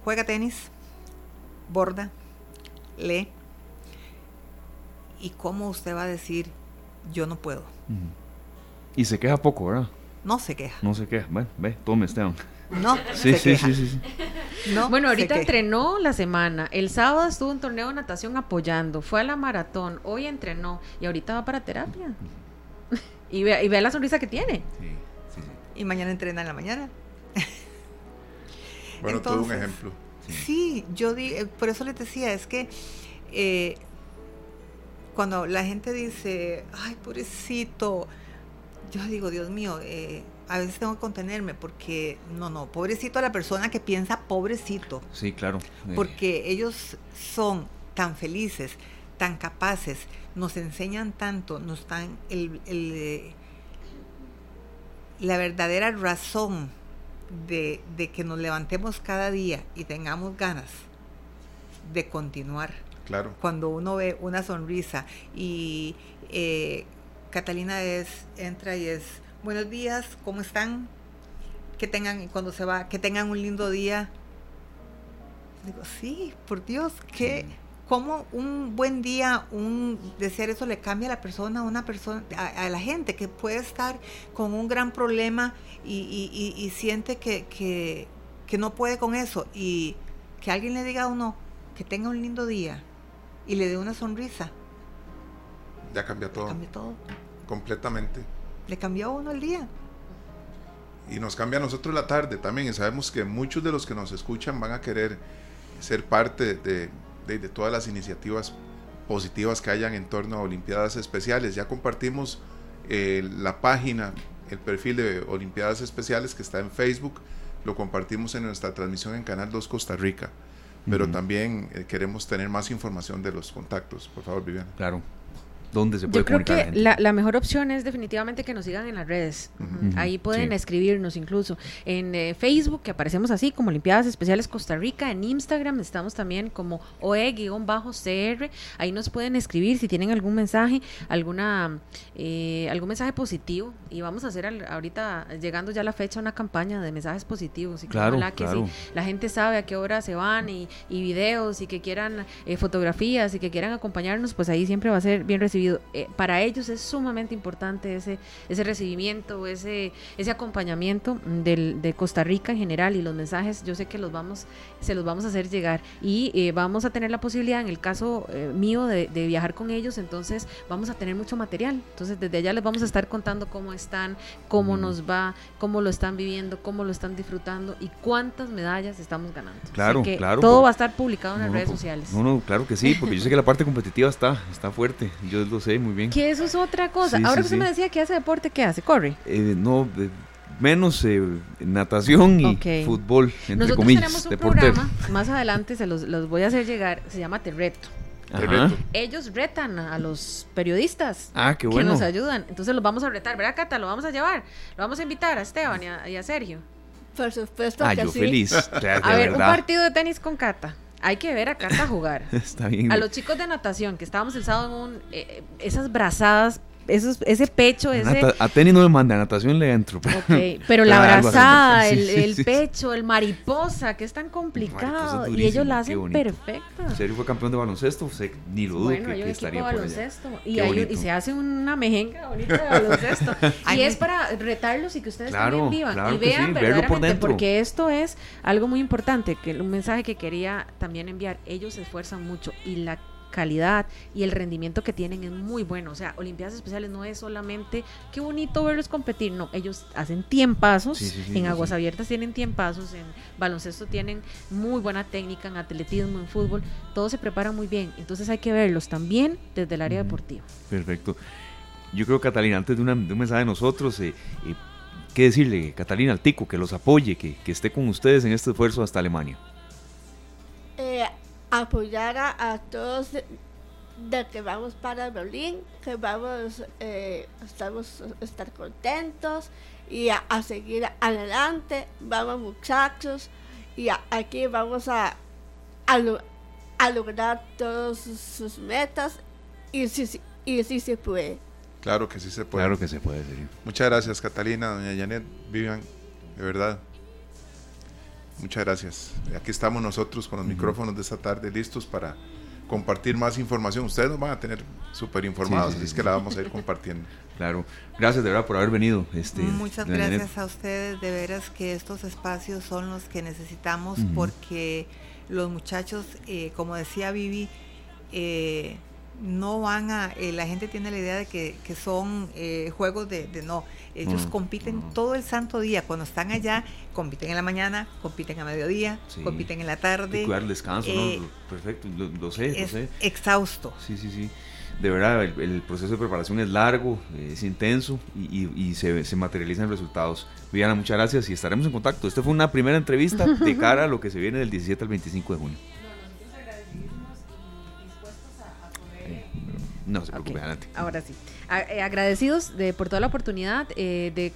Juega tenis, borda, lee. ¿Y cómo usted va a decir, yo no puedo? Y se queja poco, ¿verdad? No se queja. No se queja. Bueno, ve, tome, Esteban. No, sí, se sí, queja. sí, sí, sí. No bueno, ahorita entrenó la semana. El sábado estuvo en torneo de natación apoyando. Fue a la maratón. Hoy entrenó. Y ahorita va para terapia. Y ve, y ve la sonrisa que tiene. Sí, Y mañana entrena en la mañana. (laughs) bueno, todo un ejemplo. Sí, yo di, eh, por eso les decía, es que eh, cuando la gente dice, ay, pobrecito, yo digo, Dios mío, eh, a veces tengo que contenerme porque, no, no, pobrecito a la persona que piensa pobrecito. Sí, claro. Porque ellos son tan felices, tan capaces, nos enseñan tanto, nos dan el, eh, la verdadera razón de, que nos levantemos cada día y tengamos ganas de continuar. Claro. Cuando uno ve una sonrisa y eh, Catalina es, entra y es, buenos días, ¿cómo están? Que tengan, cuando se va, que tengan un lindo día. Digo, sí, por Dios, que cómo un buen día, un desear eso le cambia a la persona, a una persona, a, la gente que puede estar con un gran problema y, siente que, no puede con eso y que alguien le diga a uno que tenga un lindo día y le dé una sonrisa. Ya cambia todo. Cambia todo. Completamente. Le cambió a uno el día. Y nos cambia a nosotros la tarde también. Y sabemos que muchos de los que nos escuchan van a querer ser parte de, de, todas las iniciativas positivas que hayan en torno a Olimpiadas Especiales. Ya compartimos eh, la página, el perfil de Olimpiadas Especiales que está en Facebook, lo compartimos en nuestra transmisión en Canal 2 Costa Rica, pero también eh, queremos tener más información de los contactos. Por favor, Viviana. Claro dónde se puede Yo creo que la, mejor opción es definitivamente que nos sigan en las redes. Ahí pueden escribirnos incluso. En eh, Facebook, que aparecemos así como Olimpiadas Especiales Costa Rica. En Instagram estamos también como OE-CR. Ahí nos pueden escribir si tienen algún mensaje, alguna eh, algún mensaje positivo. Y vamos a hacer ahorita, llegando ya la fecha, una campaña de mensajes positivos. Y claro, que si la gente sabe a qué hora se van y, videos y que quieran eh, fotografías y que quieran acompañarnos, pues ahí siempre va a ser bien recibido recibido. Eh, para ellos es sumamente importante ese, ese recibimiento, ese, ese acompañamiento del, de Costa Rica en general y los mensajes, yo sé que los vamos, se los vamos a hacer llegar y eh, vamos a tener la posibilidad, en el caso eh, mío, de, viajar con ellos, entonces vamos a tener mucho material. Entonces desde allá les vamos a estar contando cómo están, cómo nos va, cómo lo están viviendo, cómo lo están disfrutando y cuántas medallas estamos ganando. Claro, claro. Todo va a estar publicado en las redes sociales. No, no, claro que sí, porque yo sé que la parte competitiva está, está fuerte, yo lo sé muy bien. Que eso es otra cosa. Ahora que usted me decía que hace deporte, ¿qué hace? ¿Corre? Eh, no, menos eh, natación y fútbol, entre Nosotros comillas, tenemos un programa, más adelante se los, los voy a hacer llegar, se llama Te Reto. Ellos retan a los periodistas ah, qué bueno. que nos ayudan. Entonces los vamos a retar, ¿verdad, Cata? Lo vamos a llevar. Lo vamos a invitar a Esteban y a, Sergio. Por supuesto ah, que yo feliz. a ver, un partido de tenis con Cata. Hay que ver a Cata jugar. (laughs) Está bien. A los chicos de natación, que estábamos el sábado en un, eh, esas brazadas ese pecho, ese... a tenis no me manda, a natación le entro. (laughs) Pero, la abrazada, el, pecho, el mariposa, que es tan complicado. y ellos la hacen perfecta. Serio fue campeón de baloncesto, ni lo dudo bueno, que, estaría por baloncesto. Y, y, se hace una mejenga bonita de baloncesto. (laughs) y es para retarlos y que ustedes también vivan. y vean verdaderamente, porque esto es algo muy importante, que un mensaje que quería también enviar. Ellos se esfuerzan mucho y la calidad y el rendimiento que tienen es muy bueno. O sea, Olimpiadas Especiales no es solamente qué bonito verlos competir, no, ellos hacen tiempazos, en aguas abiertas tienen tiempazos, en baloncesto tienen muy buena técnica, en atletismo, en fútbol, todos se preparan muy bien. Entonces hay que verlos también desde el área deportiva. Perfecto. Yo creo, Catalina, antes de, de un mensaje de nosotros, eh, eh, ¿qué decirle, Catalina, al Tico, que los apoye, que, que esté con ustedes en este esfuerzo hasta Alemania? Eh, apoyar a, todos de, que vamos para Berlín, que vamos, eh, estamos estar contentos y a, seguir adelante. Vamos muchachos y aquí vamos a, a, lograr todas sus metas y si, y si se puede. Claro que sí se puede. Claro que se puede, Muchas gracias Catalina, doña Janet, Vivian, de verdad. Muchas gracias. Aquí estamos nosotros con los micrófonos de esta tarde listos para compartir más información. Ustedes nos van a tener súper informados, así es que la vamos a ir compartiendo. (laughs) Claro. Gracias de verdad por haber venido. Este, Muchas gracias a ustedes. De veras que estos espacios son los que necesitamos porque los muchachos, eh, como decía Vivi, eh, no van a, eh, la gente tiene la idea de que, son eh, juegos de, no, ellos mm. compiten mm. todo el santo día, cuando están allá, compiten en la mañana, compiten a mediodía, compiten en la tarde. Y cuidar el descanso, ¿no? Eh, Perfecto, lo, sé, lo sé. Exhausto. Sí, sí, sí. De verdad, el, proceso de preparación es largo, es intenso y, y, se, se, materializan resultados. Viviana, muchas gracias y estaremos en contacto. Esta fue una primera entrevista de cara a lo que se viene del 17 al 25 de junio. No se preocupe, adelante. Ahora sí. Eh, agradecidos de, por toda la oportunidad eh, de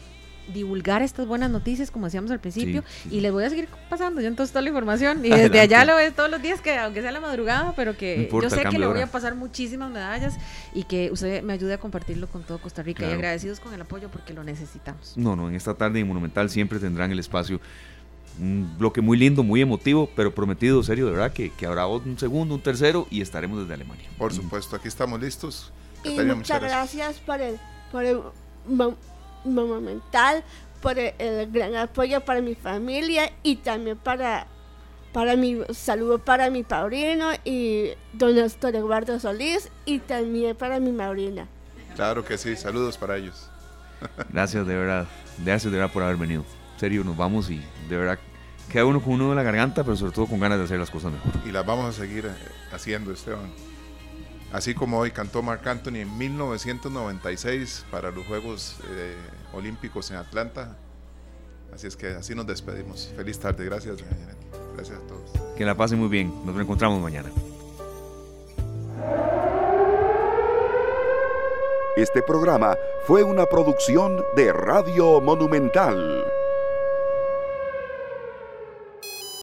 divulgar estas buenas noticias, como decíamos al principio, y les voy a seguir pasando yo entonces toda la información. Y desde allá lo veo todos los días, que aunque sea la madrugada, pero que yo sé que le voy a pasar muchísimas medallas y que usted me ayude a compartirlo con todo Costa Rica. Y agradecidos con el apoyo porque lo necesitamos. No, no, en esta tarde en Monumental siempre tendrán el espacio un bloque muy lindo, muy emotivo, pero prometido, serio, de verdad, que, que habrá un segundo, un tercero y estaremos desde Alemania. Por supuesto, aquí estamos listos. y muchas, gracias. por el, por el monumental, por el, gran apoyo para mi familia y también para, para mi saludo para mi padrino y don Néstor Eduardo Solís y también para mi madrina. Claro que sí, saludos para ellos. (laughs) Gracias de verdad, gracias de verdad por haber venido. Serio, nos vamos y de verdad queda uno con uno en la garganta, pero sobre todo con ganas de hacer las cosas mejor. Y las vamos a seguir eh, haciendo, Esteban. Así como hoy cantó Marc Anthony en 1996 para los Juegos eh, Olímpicos en Atlanta. Así es que así nos despedimos. Feliz tarde, gracias. Gracias a todos. Que la pasen muy bien. Nos reencontramos mañana. Este programa fue una producción de Radio Monumental.